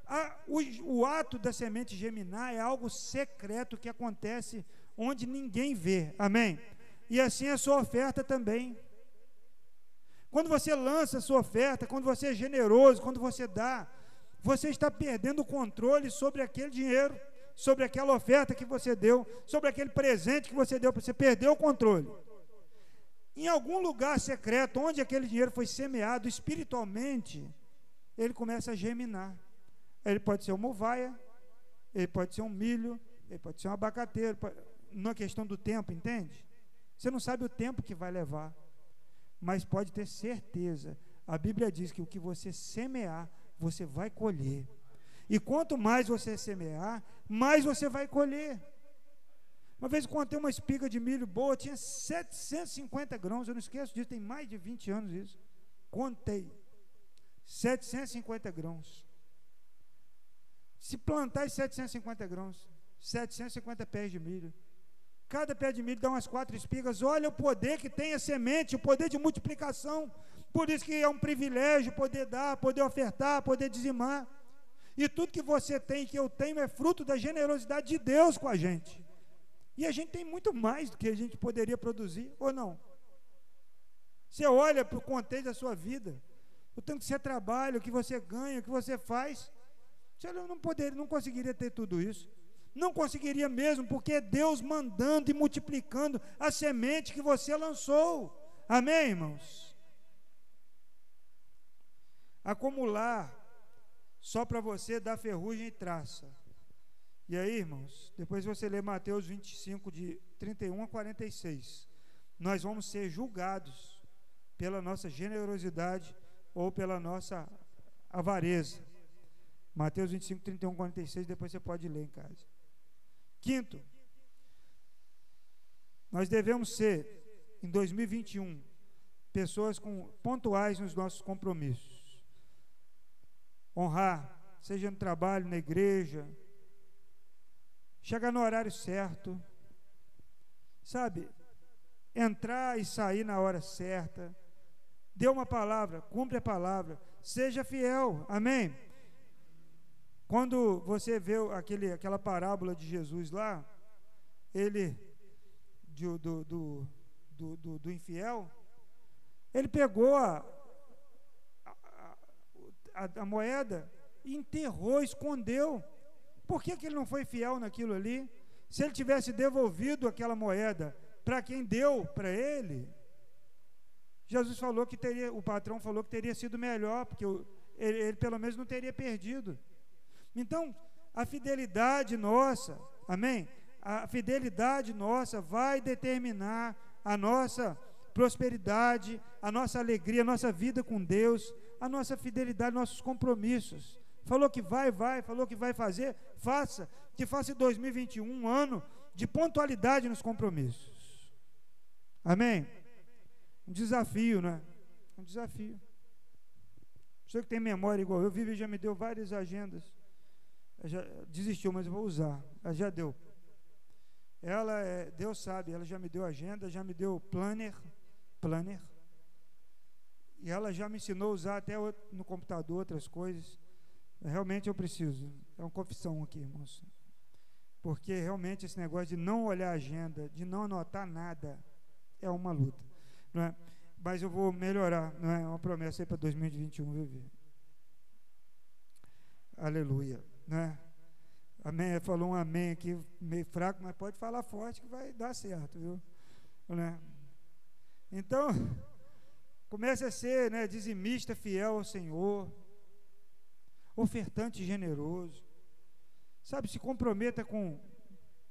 a, o, o ato da semente geminar é algo secreto que acontece onde ninguém vê. Amém? E assim é a sua oferta também. Quando você lança a sua oferta, quando você é generoso, quando você dá, você está perdendo o controle sobre aquele dinheiro, sobre aquela oferta que você deu, sobre aquele presente que você deu, você perdeu o controle. Em algum lugar secreto, onde aquele dinheiro foi semeado espiritualmente, ele começa a geminar. Ele pode ser uma uvaia, ele pode ser um milho, ele pode ser um abacateiro, na questão do tempo, entende? Você não sabe o tempo que vai levar, mas pode ter certeza. A Bíblia diz que o que você semear, você vai colher. E quanto mais você semear, mais você vai colher. Uma vez eu contei uma espiga de milho boa, tinha 750 grãos, eu não esqueço disso, tem mais de 20 anos isso. Contei. 750 grãos. Se plantar 750 grãos, 750 pés de milho, cada pé de milho dá umas quatro espigas. Olha o poder que tem a semente, o poder de multiplicação. Por isso que é um privilégio poder dar, poder ofertar, poder dizimar. E tudo que você tem, que eu tenho, é fruto da generosidade de Deus com a gente. E a gente tem muito mais do que a gente poderia produzir, ou não? Você olha para o contexto da sua vida, o tanto que você trabalha, o que você ganha, o que você faz. Você não poderia, não conseguiria ter tudo isso. Não conseguiria mesmo, porque é Deus mandando e multiplicando a semente que você lançou. Amém, irmãos? Acumular só para você dá ferrugem e traça. E aí, irmãos, depois você lê Mateus 25, de 31 a 46. Nós vamos ser julgados pela nossa generosidade ou pela nossa avareza. Mateus 25, 31, 46, depois você pode ler em casa. Quinto, nós devemos ser, em 2021, pessoas com, pontuais nos nossos compromissos. Honrar, seja no trabalho, na igreja, chegar no horário certo, sabe? Entrar e sair na hora certa. Dê uma palavra, cumpre a palavra, seja fiel, amém? Quando você vê aquele, aquela parábola de Jesus lá, ele, do, do, do, do, do infiel, ele pegou a, a, a, moeda enterrou, escondeu. Por que, que ele não foi fiel naquilo ali? Se ele tivesse devolvido aquela moeda para quem deu para ele, Jesus falou que teria, o patrão falou que teria sido melhor, porque ele, ele pelo menos não teria perdido. Então, a fidelidade nossa, amém? A fidelidade nossa vai determinar a nossa prosperidade, a nossa alegria, a nossa vida com Deus, a nossa fidelidade, nossos compromissos. Falou que vai, vai, falou que vai fazer, faça. Que faça 2021 um ano de pontualidade nos compromissos. Amém? Um desafio, né? Um desafio. Você que tem memória igual eu, Vivi já me deu várias agendas. Já desistiu, mas eu vou usar. Ela já deu. Ela é, Deus sabe, ela já me deu agenda, já me deu planner, planner. E ela já me ensinou a usar até no computador outras coisas. Realmente eu preciso. É uma confissão aqui, irmãos. Porque realmente esse negócio de não olhar a agenda, de não anotar nada, é uma luta. Não é? Mas eu vou melhorar, não é? é uma promessa aí para 2021 viver. Aleluia. Né? Amém. Falou um amém aqui, meio fraco, mas pode falar forte que vai dar certo, viu? Né? Então, comece a ser né, dizimista fiel ao Senhor ofertante generoso. Sabe, se comprometa com,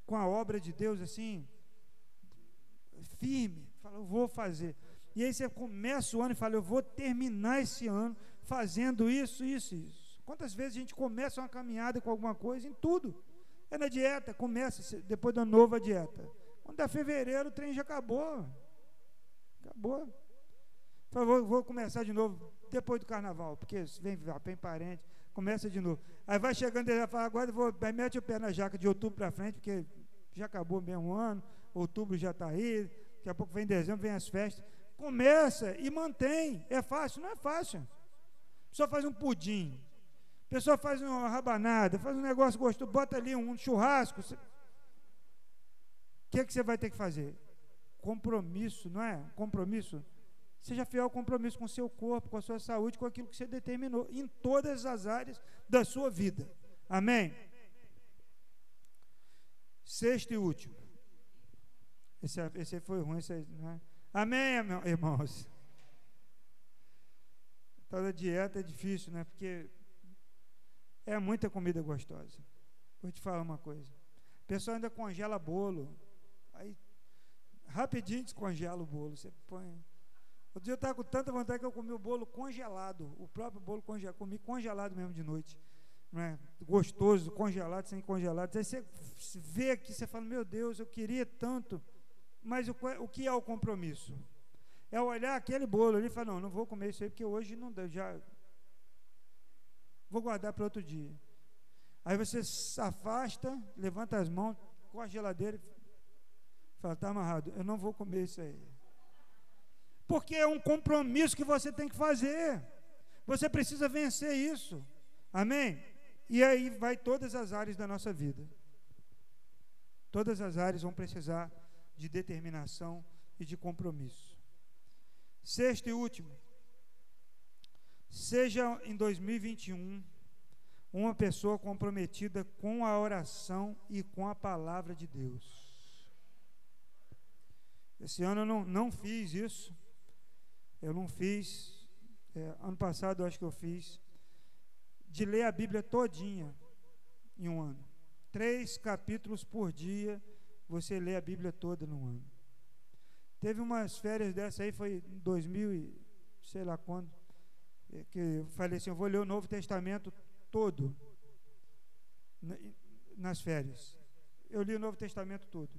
com a obra de Deus assim, firme. Fala, eu vou fazer. E aí você começa o ano e fala, eu vou terminar esse ano fazendo isso, isso, isso. Quantas vezes a gente começa uma caminhada com alguma coisa em tudo? É na dieta, começa depois da nova dieta. Quando é fevereiro, o trem já acabou. Acabou. Fala, vou, vou começar de novo depois do carnaval, porque vem, vem parente começa de novo. Aí vai chegando e fala, agora vou, aí mete o pé na jaca de outubro para frente, porque já acabou mesmo o ano, outubro já está aí, daqui a pouco vem dezembro, vem as festas. Começa e mantém. É fácil? Não é fácil. Pessoa faz um pudim, a pessoa faz uma rabanada, faz um negócio gostoso, bota ali um churrasco. O que, é que você vai ter que fazer? Compromisso, não é? Compromisso Seja fiel ao compromisso com o seu corpo, com a sua saúde, com aquilo que você determinou, em todas as áreas da sua vida. Amém? Sexto e último. Esse, esse foi ruim, esse, é? Amém, irmãos? Toda dieta é difícil, né? Porque é muita comida gostosa. Vou te falar uma coisa. A pessoa ainda congela bolo. Aí, rapidinho descongela o bolo. Você põe Outro dia eu estava com tanta vontade que eu comi o bolo congelado, o próprio bolo congelado, comi congelado mesmo de noite. Né? Gostoso, congelado, sem congelado. Aí você vê aqui, você fala, meu Deus, eu queria tanto. Mas o, o que é o compromisso? É olhar aquele bolo ali e falar, não, não vou comer isso aí, porque hoje não dá, já vou guardar para outro dia. Aí você se afasta, levanta as mãos, com a geladeira e fala, está amarrado, eu não vou comer isso aí. Porque é um compromisso que você tem que fazer. Você precisa vencer isso. Amém? E aí vai todas as áreas da nossa vida. Todas as áreas vão precisar de determinação e de compromisso. Sexto e último. Seja em 2021 uma pessoa comprometida com a oração e com a palavra de Deus. Esse ano eu não, não fiz isso. Eu não fiz, é, ano passado eu acho que eu fiz, de ler a Bíblia todinha em um ano. Três capítulos por dia, você lê a Bíblia toda num ano. Teve umas férias dessa aí, foi em 2000 e sei lá quando, que falei assim, eu vou ler o Novo Testamento todo nas férias. Eu li o Novo Testamento todo.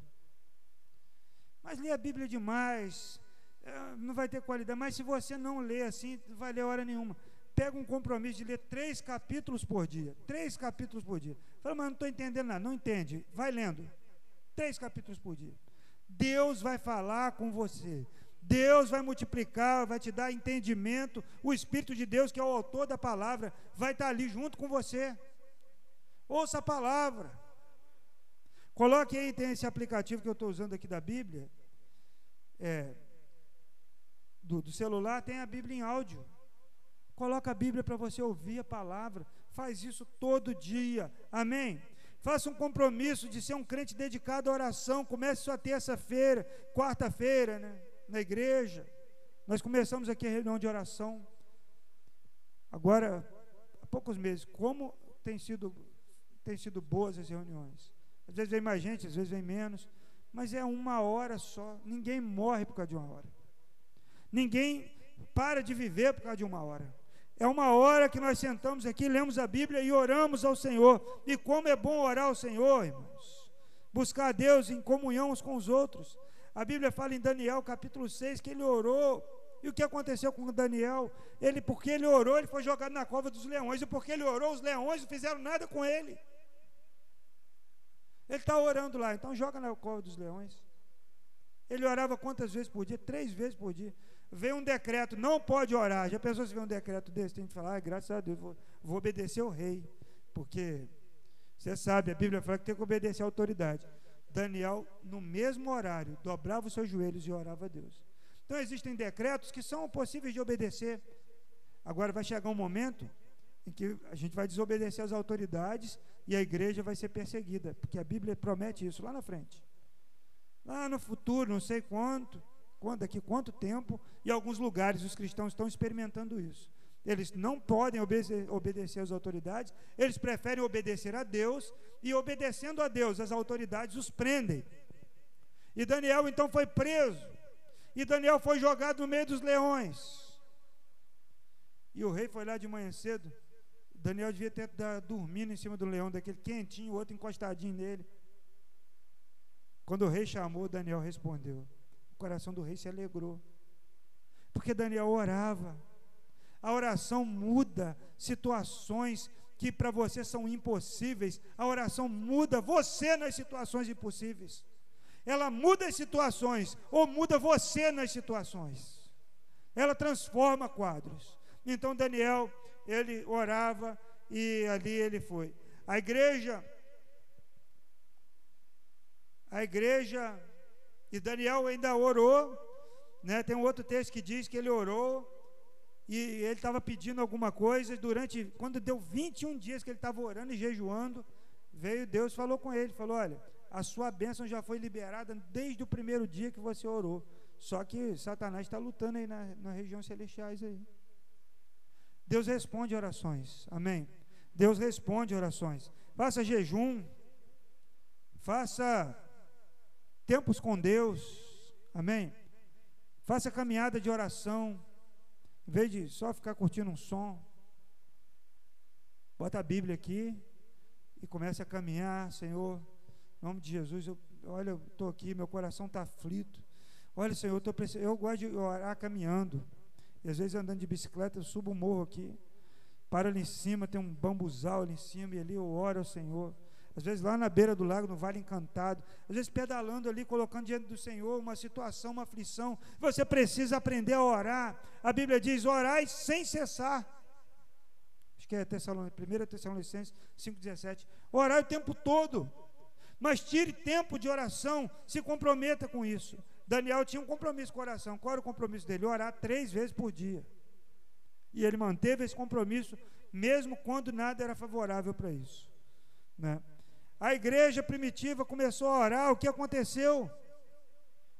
Mas ler a Bíblia demais, é, não vai ter qualidade. Mas se você não ler assim, não vai ler hora nenhuma. Pega um compromisso de ler três capítulos por dia. Três capítulos por dia. Fala, mas não estou entendendo nada. Não entende. Vai lendo. Três capítulos por dia. Deus vai falar com você. Deus vai multiplicar, vai te dar entendimento. O Espírito de Deus, que é o autor da palavra, vai estar ali junto com você. Ouça a palavra. Coloque aí, tem esse aplicativo que eu estou usando aqui da Bíblia. É, do, do celular, tem a Bíblia em áudio. Coloca a Bíblia para você ouvir a palavra. Faz isso todo dia. Amém? Faça um compromisso de ser um crente dedicado à oração. Comece sua terça-feira, quarta-feira, né? Na igreja. Nós começamos aqui a reunião de oração. Agora, há poucos meses, como tem sido tem sido boas as reuniões. Às vezes vem mais gente, às vezes vem menos, mas é uma hora só. Ninguém morre por causa de uma hora. Ninguém para de viver por causa de uma hora. É uma hora que nós sentamos aqui, lemos a Bíblia e oramos ao Senhor. E como é bom orar ao Senhor, irmãos. Buscar a Deus em comunhão uns com os outros. A Bíblia fala em Daniel capítulo 6 que ele orou. E o que aconteceu com Daniel? Ele, porque ele orou, ele foi jogado na cova dos leões. E porque ele orou, os leões não fizeram nada com ele. Ele está orando lá, então joga na cova dos leões. Ele orava quantas vezes por dia? Três vezes por dia. Vem um decreto, não pode orar. Já pensou se vê um decreto desse? Tem que falar, ah, graças a Deus, vou, vou obedecer ao rei. Porque você sabe, a Bíblia fala que tem que obedecer à autoridade. Daniel, no mesmo horário, dobrava os seus joelhos e orava a Deus. Então existem decretos que são possíveis de obedecer. Agora vai chegar um momento em que a gente vai desobedecer às autoridades e a igreja vai ser perseguida, porque a Bíblia promete isso lá na frente. Lá no futuro, não sei quanto, quando, daqui quanto tempo, e alguns lugares os cristãos estão experimentando isso. Eles não podem obedecer, obedecer às autoridades, eles preferem obedecer a Deus, e obedecendo a Deus, as autoridades os prendem. E Daniel então foi preso, e Daniel foi jogado no meio dos leões. E o rei foi lá de manhã cedo Daniel devia ter dormindo em cima do leão, daquele quentinho, o outro encostadinho nele. Quando o rei chamou, Daniel respondeu. O coração do rei se alegrou. Porque Daniel orava. A oração muda situações que para você são impossíveis. A oração muda você nas situações impossíveis. Ela muda as situações ou muda você nas situações. Ela transforma quadros. Então Daniel ele orava e ali ele foi. A igreja, a igreja, e Daniel ainda orou, né? Tem um outro texto que diz que ele orou e ele estava pedindo alguma coisa durante, quando deu 21 dias que ele estava orando e jejuando, veio Deus falou com ele, falou: olha, a sua bênção já foi liberada desde o primeiro dia que você orou. Só que Satanás está lutando aí na, nas regiões celestiais aí. Deus responde orações. Amém. Deus responde orações. Faça jejum. Faça tempos com Deus. Amém. Faça caminhada de oração. Em vez de só ficar curtindo um som. Bota a Bíblia aqui e comece a caminhar, Senhor. Em nome de Jesus, eu, olha, eu estou aqui, meu coração está aflito. Olha, Senhor, eu, tô, eu gosto de orar caminhando. E às vezes andando de bicicleta, eu subo o morro aqui, paro ali em cima, tem um bambuzal ali em cima, e ali eu oro ao Senhor. Às vezes lá na beira do lago, no Vale Encantado, às vezes pedalando ali, colocando diante do Senhor uma situação, uma aflição. Você precisa aprender a orar. A Bíblia diz: orai sem cessar. Acho que é 1 Tessalonicenses 5,17. Orai o tempo todo. Mas tire tempo de oração, se comprometa com isso. Daniel tinha um compromisso com oração. Qual era o compromisso dele? Orar três vezes por dia. E ele manteve esse compromisso, mesmo quando nada era favorável para isso. Né? A igreja primitiva começou a orar, o que aconteceu?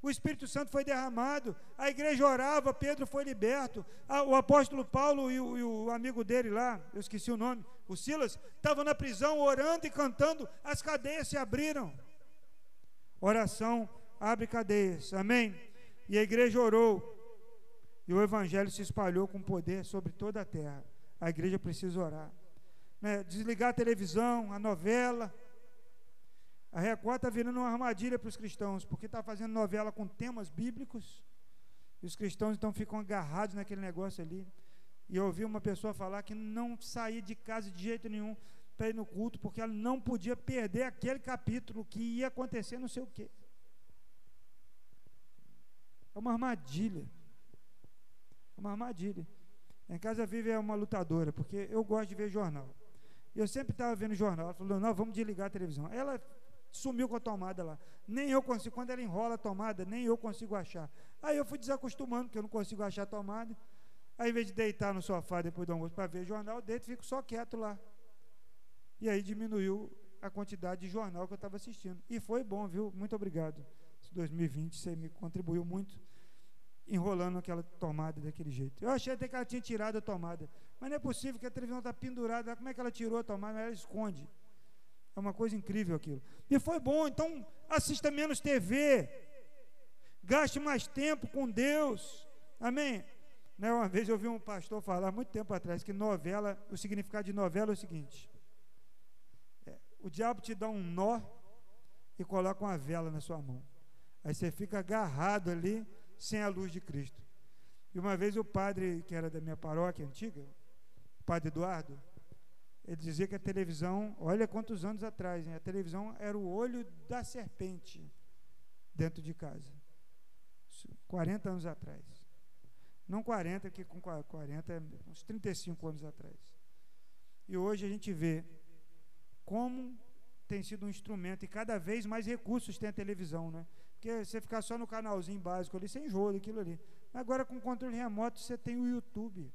O Espírito Santo foi derramado, a igreja orava, Pedro foi liberto, o apóstolo Paulo e o, e o amigo dele lá, eu esqueci o nome, o Silas, estavam na prisão orando e cantando, as cadeias se abriram. Oração abre cadeias, amém? E a igreja orou, e o evangelho se espalhou com poder sobre toda a terra. A igreja precisa orar. Né? Desligar a televisão, a novela. A Record está virando uma armadilha para os cristãos, porque está fazendo novela com temas bíblicos. E os cristãos então ficam agarrados naquele negócio ali. E eu ouvi uma pessoa falar que não saía de casa de jeito nenhum para ir no culto, porque ela não podia perder aquele capítulo que ia acontecer não sei o quê. É uma armadilha. É uma armadilha. Em casa vive é uma lutadora, porque eu gosto de ver jornal. Eu sempre estava vendo jornal. Ela falou: não, vamos desligar a televisão. Ela sumiu com a tomada lá. Nem eu consigo, quando ela enrola a tomada, nem eu consigo achar. Aí eu fui desacostumando, porque eu não consigo achar a tomada. Aí, em vez de deitar no sofá depois do almoço para ver jornal, eu deito e fico só quieto lá. E aí diminuiu a quantidade de jornal que eu estava assistindo. E foi bom, viu? Muito obrigado. 2020 você me contribuiu muito enrolando aquela tomada daquele jeito. Eu achei até que ela tinha tirado a tomada. Mas não é possível que a televisão está pendurada. Como é que ela tirou a tomada? Ela esconde. É uma coisa incrível aquilo. E foi bom, então assista menos TV. Gaste mais tempo com Deus. Amém? Né, uma vez eu ouvi um pastor falar, muito tempo atrás, que novela, o significado de novela é o seguinte: é, o diabo te dá um nó e coloca uma vela na sua mão. Aí você fica agarrado ali sem a luz de Cristo. E uma vez o padre, que era da minha paróquia antiga, o padre Eduardo, ele dizia que a televisão, olha quantos anos atrás, hein, a televisão era o olho da serpente dentro de casa. 40 anos atrás. Não 40, que com 40 é uns 35 anos atrás. E hoje a gente vê como tem sido um instrumento e cada vez mais recursos tem a televisão, né? Porque você ficar só no canalzinho básico ali, sem enjoa daquilo ali. Agora com controle remoto você tem o YouTube.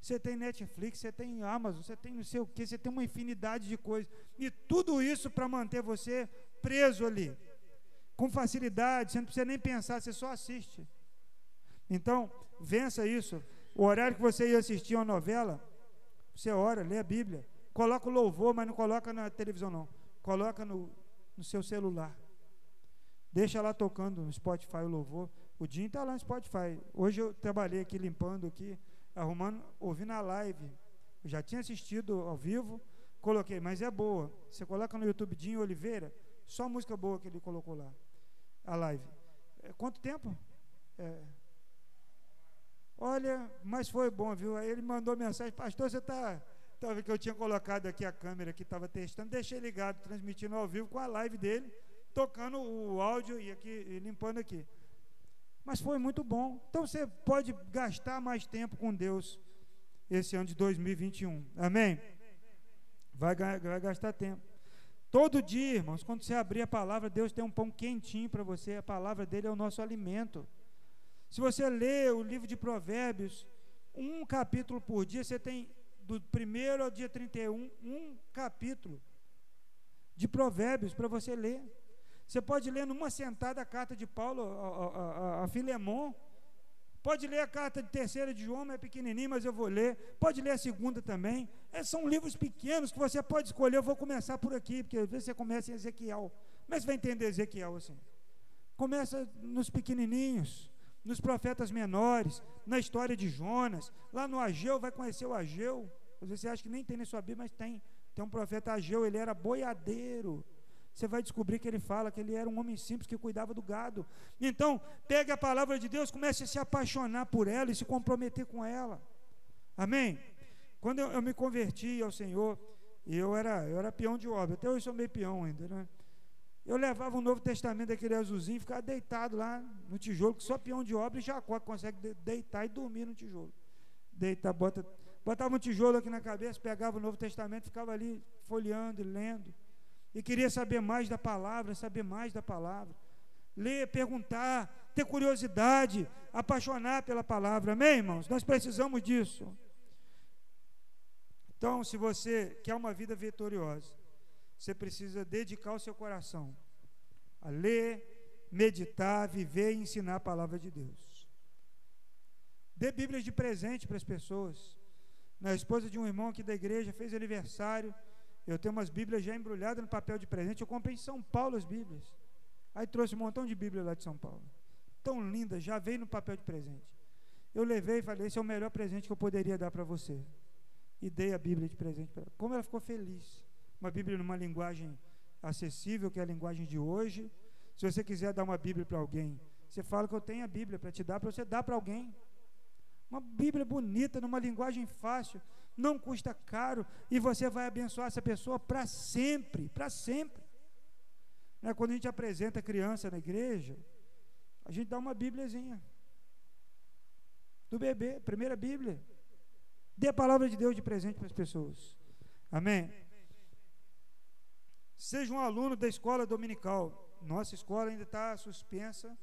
Você tem Netflix, você tem Amazon, você tem não sei o que, você tem uma infinidade de coisas. E tudo isso para manter você preso ali. Com facilidade, você não precisa nem pensar, você só assiste. Então, vença isso. O horário que você ia assistir uma novela, você ora, lê a Bíblia. Coloca o louvor, mas não coloca na televisão, não. Coloca no, no seu celular. Deixa lá tocando no Spotify o louvor. O Dinho está lá no Spotify. Hoje eu trabalhei aqui limpando aqui, arrumando, ouvindo a live. Eu já tinha assistido ao vivo, coloquei, mas é boa. Você coloca no YouTube Dinho Oliveira, só música boa que ele colocou lá. A live. É, quanto tempo? É. Olha, mas foi bom, viu? Aí ele mandou mensagem, pastor, você está. Estava que eu tinha colocado aqui a câmera que estava testando, deixei ligado, transmitindo ao vivo com a live dele tocando o áudio e aqui e limpando aqui. Mas foi muito bom. Então você pode gastar mais tempo com Deus esse ano de 2021. Amém? Vai, vai gastar tempo. Todo dia, irmãos, quando você abrir a palavra, Deus tem um pão quentinho para você. A palavra dele é o nosso alimento. Se você ler o livro de Provérbios, um capítulo por dia, você tem do primeiro ao dia 31, um capítulo de Provérbios para você ler. Você pode ler numa sentada a carta de Paulo a, a, a Filemon. Pode ler a carta de terceira de João, é pequenininho, mas eu vou ler. Pode ler a segunda também. É, são livros pequenos que você pode escolher. Eu vou começar por aqui, porque às vezes você começa em Ezequiel. Mas vai entender Ezequiel assim. Começa nos pequenininhos, nos profetas menores, na história de Jonas. Lá no Ageu, vai conhecer o Ageu. Às vezes você acha que nem tem na sua Bíblia, mas tem. Tem um profeta Ageu, ele era boiadeiro você vai descobrir que ele fala que ele era um homem simples que cuidava do gado. Então, pegue a palavra de Deus, comece a se apaixonar por ela e se comprometer com ela. Amém? Quando eu, eu me converti ao Senhor, eu era, eu era peão de obra, até hoje sou meio peão ainda, né? Eu levava o Novo Testamento daquele azulzinho, ficava deitado lá no tijolo, que só peão de obra e Jacó consegue deitar e dormir no tijolo. Deitar, bota, botava um tijolo aqui na cabeça, pegava o Novo Testamento, ficava ali folheando e lendo e queria saber mais da palavra, saber mais da palavra. Ler, perguntar, ter curiosidade, apaixonar pela palavra. Amém, irmãos? Nós precisamos disso. Então, se você quer uma vida vitoriosa, você precisa dedicar o seu coração a ler, meditar, viver e ensinar a palavra de Deus. Dê Bíblias de presente para as pessoas. Na esposa de um irmão aqui da igreja fez aniversário. Eu tenho umas Bíblias já embrulhadas no papel de presente. Eu comprei em São Paulo as Bíblias. Aí trouxe um montão de Bíblia lá de São Paulo. Tão linda, já veio no papel de presente. Eu levei e falei: esse é o melhor presente que eu poderia dar para você. E dei a Bíblia de presente para ela. Como ela ficou feliz. Uma Bíblia numa linguagem acessível, que é a linguagem de hoje. Se você quiser dar uma Bíblia para alguém, você fala que eu tenho a Bíblia para te dar, para você dar para alguém. Uma Bíblia bonita, numa linguagem fácil, não custa caro, e você vai abençoar essa pessoa para sempre, para sempre. Né? Quando a gente apresenta criança na igreja, a gente dá uma Bíbliazinha. Do bebê, primeira Bíblia. Dê a palavra de Deus de presente para as pessoas. Amém? Seja um aluno da escola dominical. Nossa escola ainda está suspensa,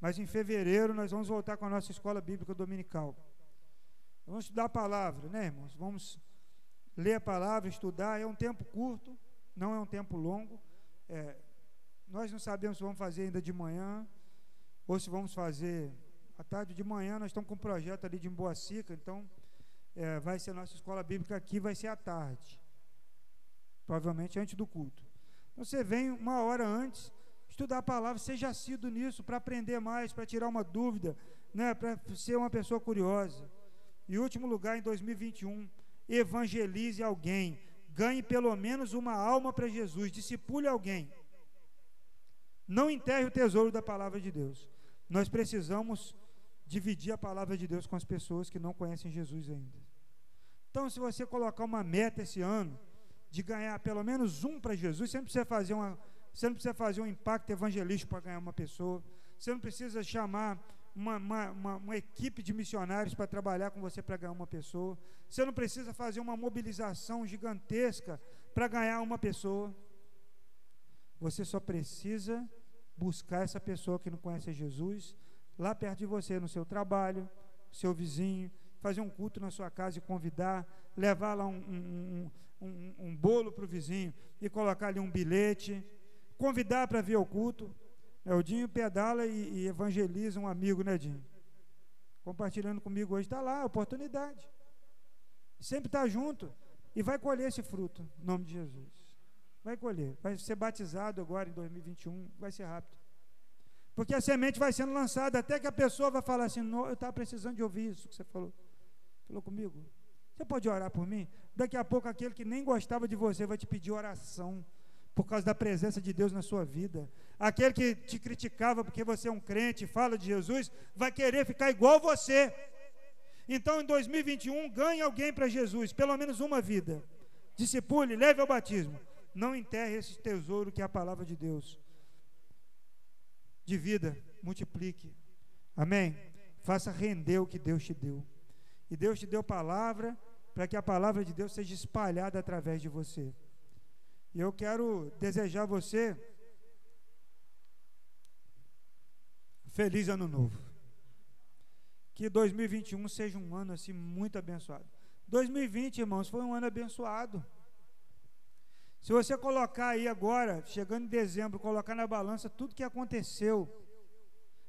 mas em fevereiro nós vamos voltar com a nossa escola bíblica dominical. Vamos estudar a palavra, né, irmãos? Vamos ler a palavra, estudar. É um tempo curto, não é um tempo longo. É, nós não sabemos se vamos fazer ainda de manhã ou se vamos fazer à tarde de manhã. Nós estamos com um projeto ali de Emboacica, então é, vai ser nossa escola bíblica aqui, vai ser à tarde. Provavelmente antes do culto. Então você vem uma hora antes, estudar a palavra, seja assíduo nisso, para aprender mais, para tirar uma dúvida, né, para ser uma pessoa curiosa. Em último lugar, em 2021, evangelize alguém, ganhe pelo menos uma alma para Jesus, discipule alguém. Não enterre o tesouro da palavra de Deus. Nós precisamos dividir a palavra de Deus com as pessoas que não conhecem Jesus ainda. Então, se você colocar uma meta esse ano de ganhar pelo menos um para Jesus, você não precisa fazer uma, você não precisa fazer um impacto evangelístico para ganhar uma pessoa. Você não precisa chamar uma, uma, uma, uma equipe de missionários para trabalhar com você para ganhar uma pessoa. Você não precisa fazer uma mobilização gigantesca para ganhar uma pessoa. Você só precisa buscar essa pessoa que não conhece Jesus lá perto de você, no seu trabalho, seu vizinho, fazer um culto na sua casa e convidar, levar lá um, um, um, um bolo para o vizinho e colocar ali um bilhete, convidar para vir ao culto. É, o Dinho pedala e, e, evangeliza um amigo, né, Dinho? Compartilhando comigo hoje, está lá, oportunidade. Sempre está junto e vai colher esse fruto, em nome de Jesus. Vai colher, vai ser batizado agora em 2021, vai ser rápido. Porque a semente vai sendo lançada até que a pessoa vai falar assim: eu estava precisando de ouvir isso que você falou. Falou comigo? Você pode orar por mim? Daqui a pouco aquele que nem gostava de você vai te pedir oração por causa da presença de Deus na sua vida. Aquele que te criticava porque você é um crente, fala de Jesus, vai querer ficar igual você. Então, em 2021, ganhe alguém para Jesus, pelo menos uma vida. Discipule, leve ao batismo. Não enterre esse tesouro que é a palavra de Deus de vida, multiplique. Amém? Faça render o que Deus te deu. E Deus te deu palavra para que a palavra de Deus seja espalhada através de você. E eu quero desejar a você feliz ano novo. Que 2021 seja um ano assim muito abençoado. 2020, irmãos, foi um ano abençoado. Se você colocar aí agora, chegando em dezembro, colocar na balança tudo que aconteceu,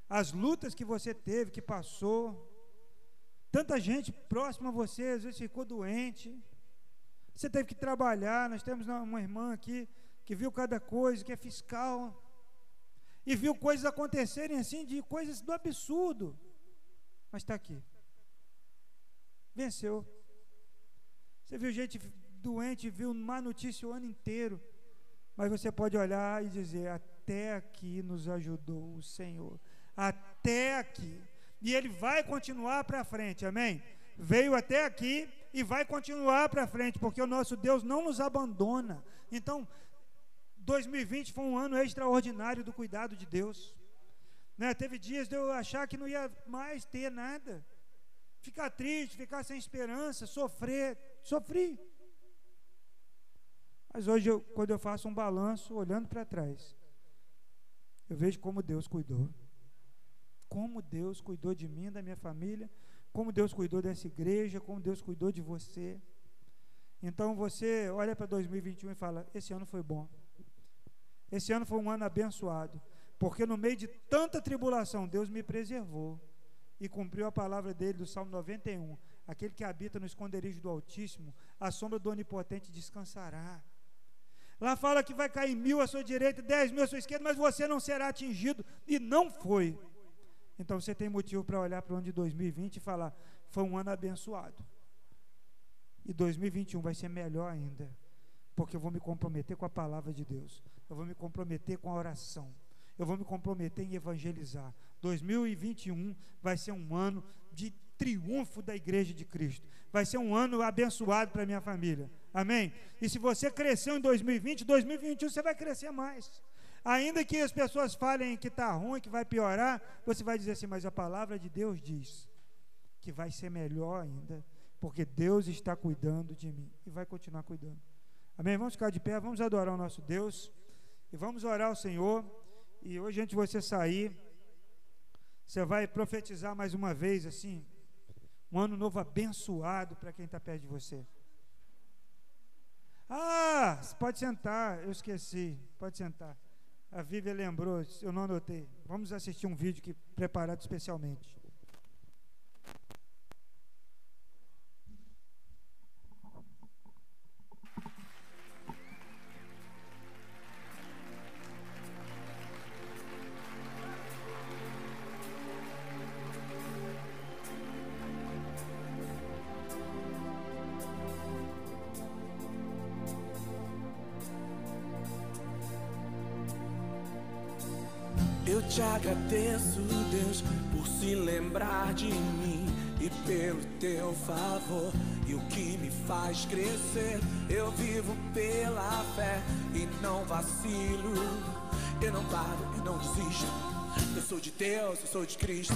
as lutas que você teve, que passou, tanta gente próxima a você, às vezes ficou doente, você teve que trabalhar. Nós temos uma irmã aqui que viu cada coisa, que é fiscal, e viu coisas acontecerem assim, de coisas do absurdo, mas está aqui, venceu. Você viu gente doente, viu má notícia o ano inteiro. Mas você pode olhar e dizer: até aqui nos ajudou o Senhor. Até aqui. E ele vai continuar para frente, amém? Veio até aqui e vai continuar para frente, porque o nosso Deus não nos abandona. Então, 2020 foi um ano extraordinário do cuidado de Deus. Né? Teve dias de eu achar que não ia mais ter nada. Ficar triste, ficar sem esperança, sofrer. Sofri. Mas hoje, eu, quando eu faço um balanço, olhando para trás, eu vejo como Deus cuidou. Como Deus cuidou de mim, da minha família, como Deus cuidou dessa igreja, como Deus cuidou de você. Então você olha para 2021 e fala: esse ano foi bom. Esse ano foi um ano abençoado. porque no meio de tanta tribulação, Deus me preservou e cumpriu a palavra dele do Salmo 91. Aquele que habita no esconderijo do Altíssimo, a sombra do Onipotente descansará. Lá fala que vai cair mil à sua direita, dez mil à sua esquerda, mas você não será atingido. E não foi. Então você tem motivo para olhar para o ano de 2020 e falar: foi um ano abençoado. E 2021 vai ser melhor ainda, porque eu vou me comprometer com a palavra de Deus, eu vou me comprometer com a oração, eu vou me comprometer em evangelizar. 2021 vai ser um ano de triunfo da igreja de Cristo. Vai ser um ano abençoado para minha família. Amém? E se você cresceu em 2020, 2021 você vai crescer mais. Ainda que as pessoas falem que está ruim, que vai piorar, você vai dizer assim, mas a palavra de Deus diz que vai ser melhor ainda, porque Deus está cuidando de mim e vai continuar cuidando. Amém? Vamos ficar de pé, vamos adorar o nosso Deus e vamos orar ao Senhor. E hoje, antes de você sair, você vai profetizar mais uma vez assim, um ano novo abençoado para quem está perto de você. Ah, pode sentar, eu esqueci, pode sentar. A Vívia lembrou, eu não anotei. Vamos assistir um vídeo que preparado especialmente. Te agradeço, Deus, por se lembrar de mim e pelo teu favor. E o que me faz crescer, eu vivo pela fé e não vacilo. Eu não paro e não desisto. Eu sou de Deus, eu sou de Cristo.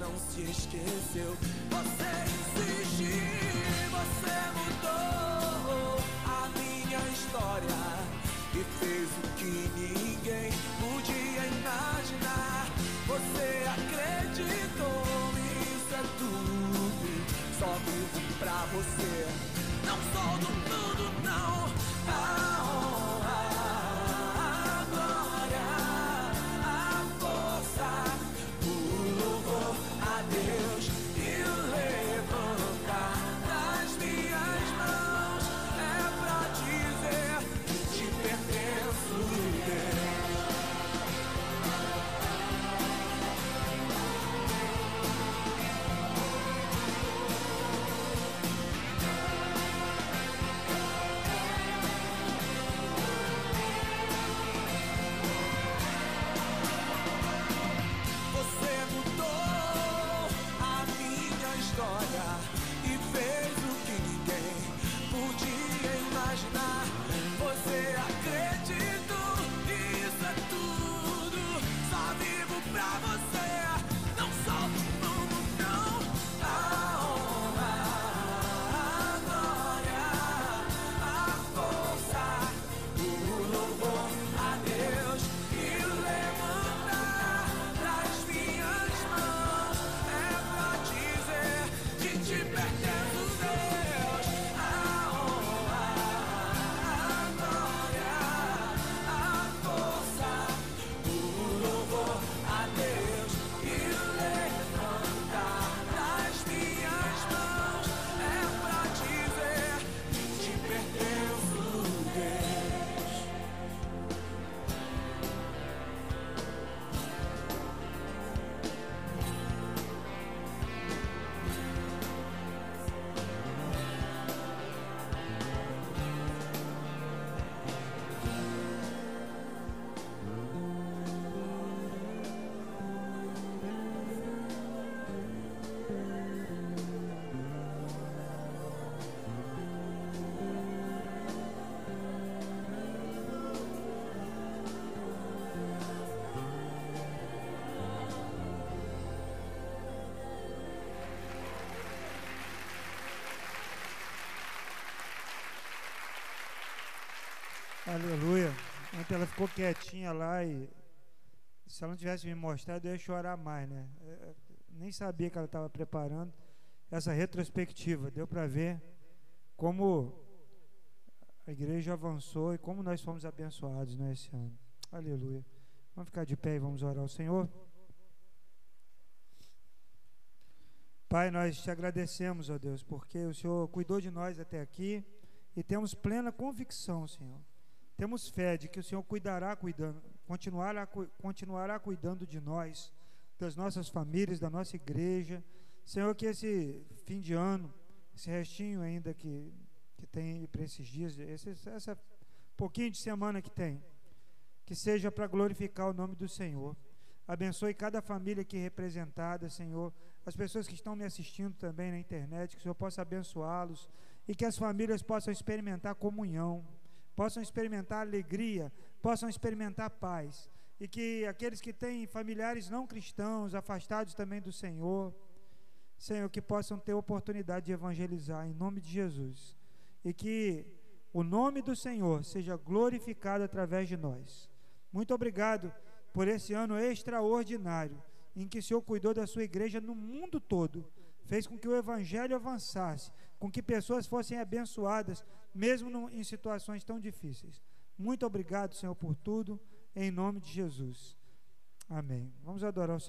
não se esqueceu. Você existe, você mudou a minha história e fez o que ninguém podia imaginar. Você acreditou, isso é tudo. Só vivo pra você. Não sou do mundo, não. Ah, oh, Aleluia. Ontem ela ficou quietinha lá e se ela não tivesse me mostrado, eu ia chorar mais, né? Eu nem sabia que ela estava preparando essa retrospectiva. Deu para ver como a igreja avançou e como nós fomos abençoados né, ano. Aleluia. Vamos ficar de pé e vamos orar ao Senhor. Pai, nós te agradecemos, ó Deus, porque o Senhor cuidou de nós até aqui e temos plena convicção, Senhor. Temos fé de que o Senhor cuidará cuidando, continuará, continuará cuidando de nós, das nossas famílias, da nossa igreja. Senhor, que esse fim de ano, esse restinho ainda que, que tem para esses dias, esse, essa pouquinho de semana que tem, que seja para glorificar o nome do Senhor. Abençoe cada família aqui representada, Senhor as pessoas que estão me assistindo também na internet, que o Senhor possa abençoá-los e que as famílias possam experimentar comunhão, possam experimentar alegria, possam experimentar paz e que aqueles que têm familiares não cristãos, afastados também do Senhor, Senhor, que possam ter oportunidade de evangelizar em nome de Jesus e que o nome do Senhor seja glorificado através de nós. Muito obrigado por esse ano extraordinário em que o Senhor cuidou da sua igreja no mundo todo, fez com que o evangelho avançasse, com que pessoas fossem abençoadas, mesmo no, em situações tão difíceis. Muito obrigado, Senhor, por tudo, em nome de Jesus. Amém. Vamos adorar o Senhor.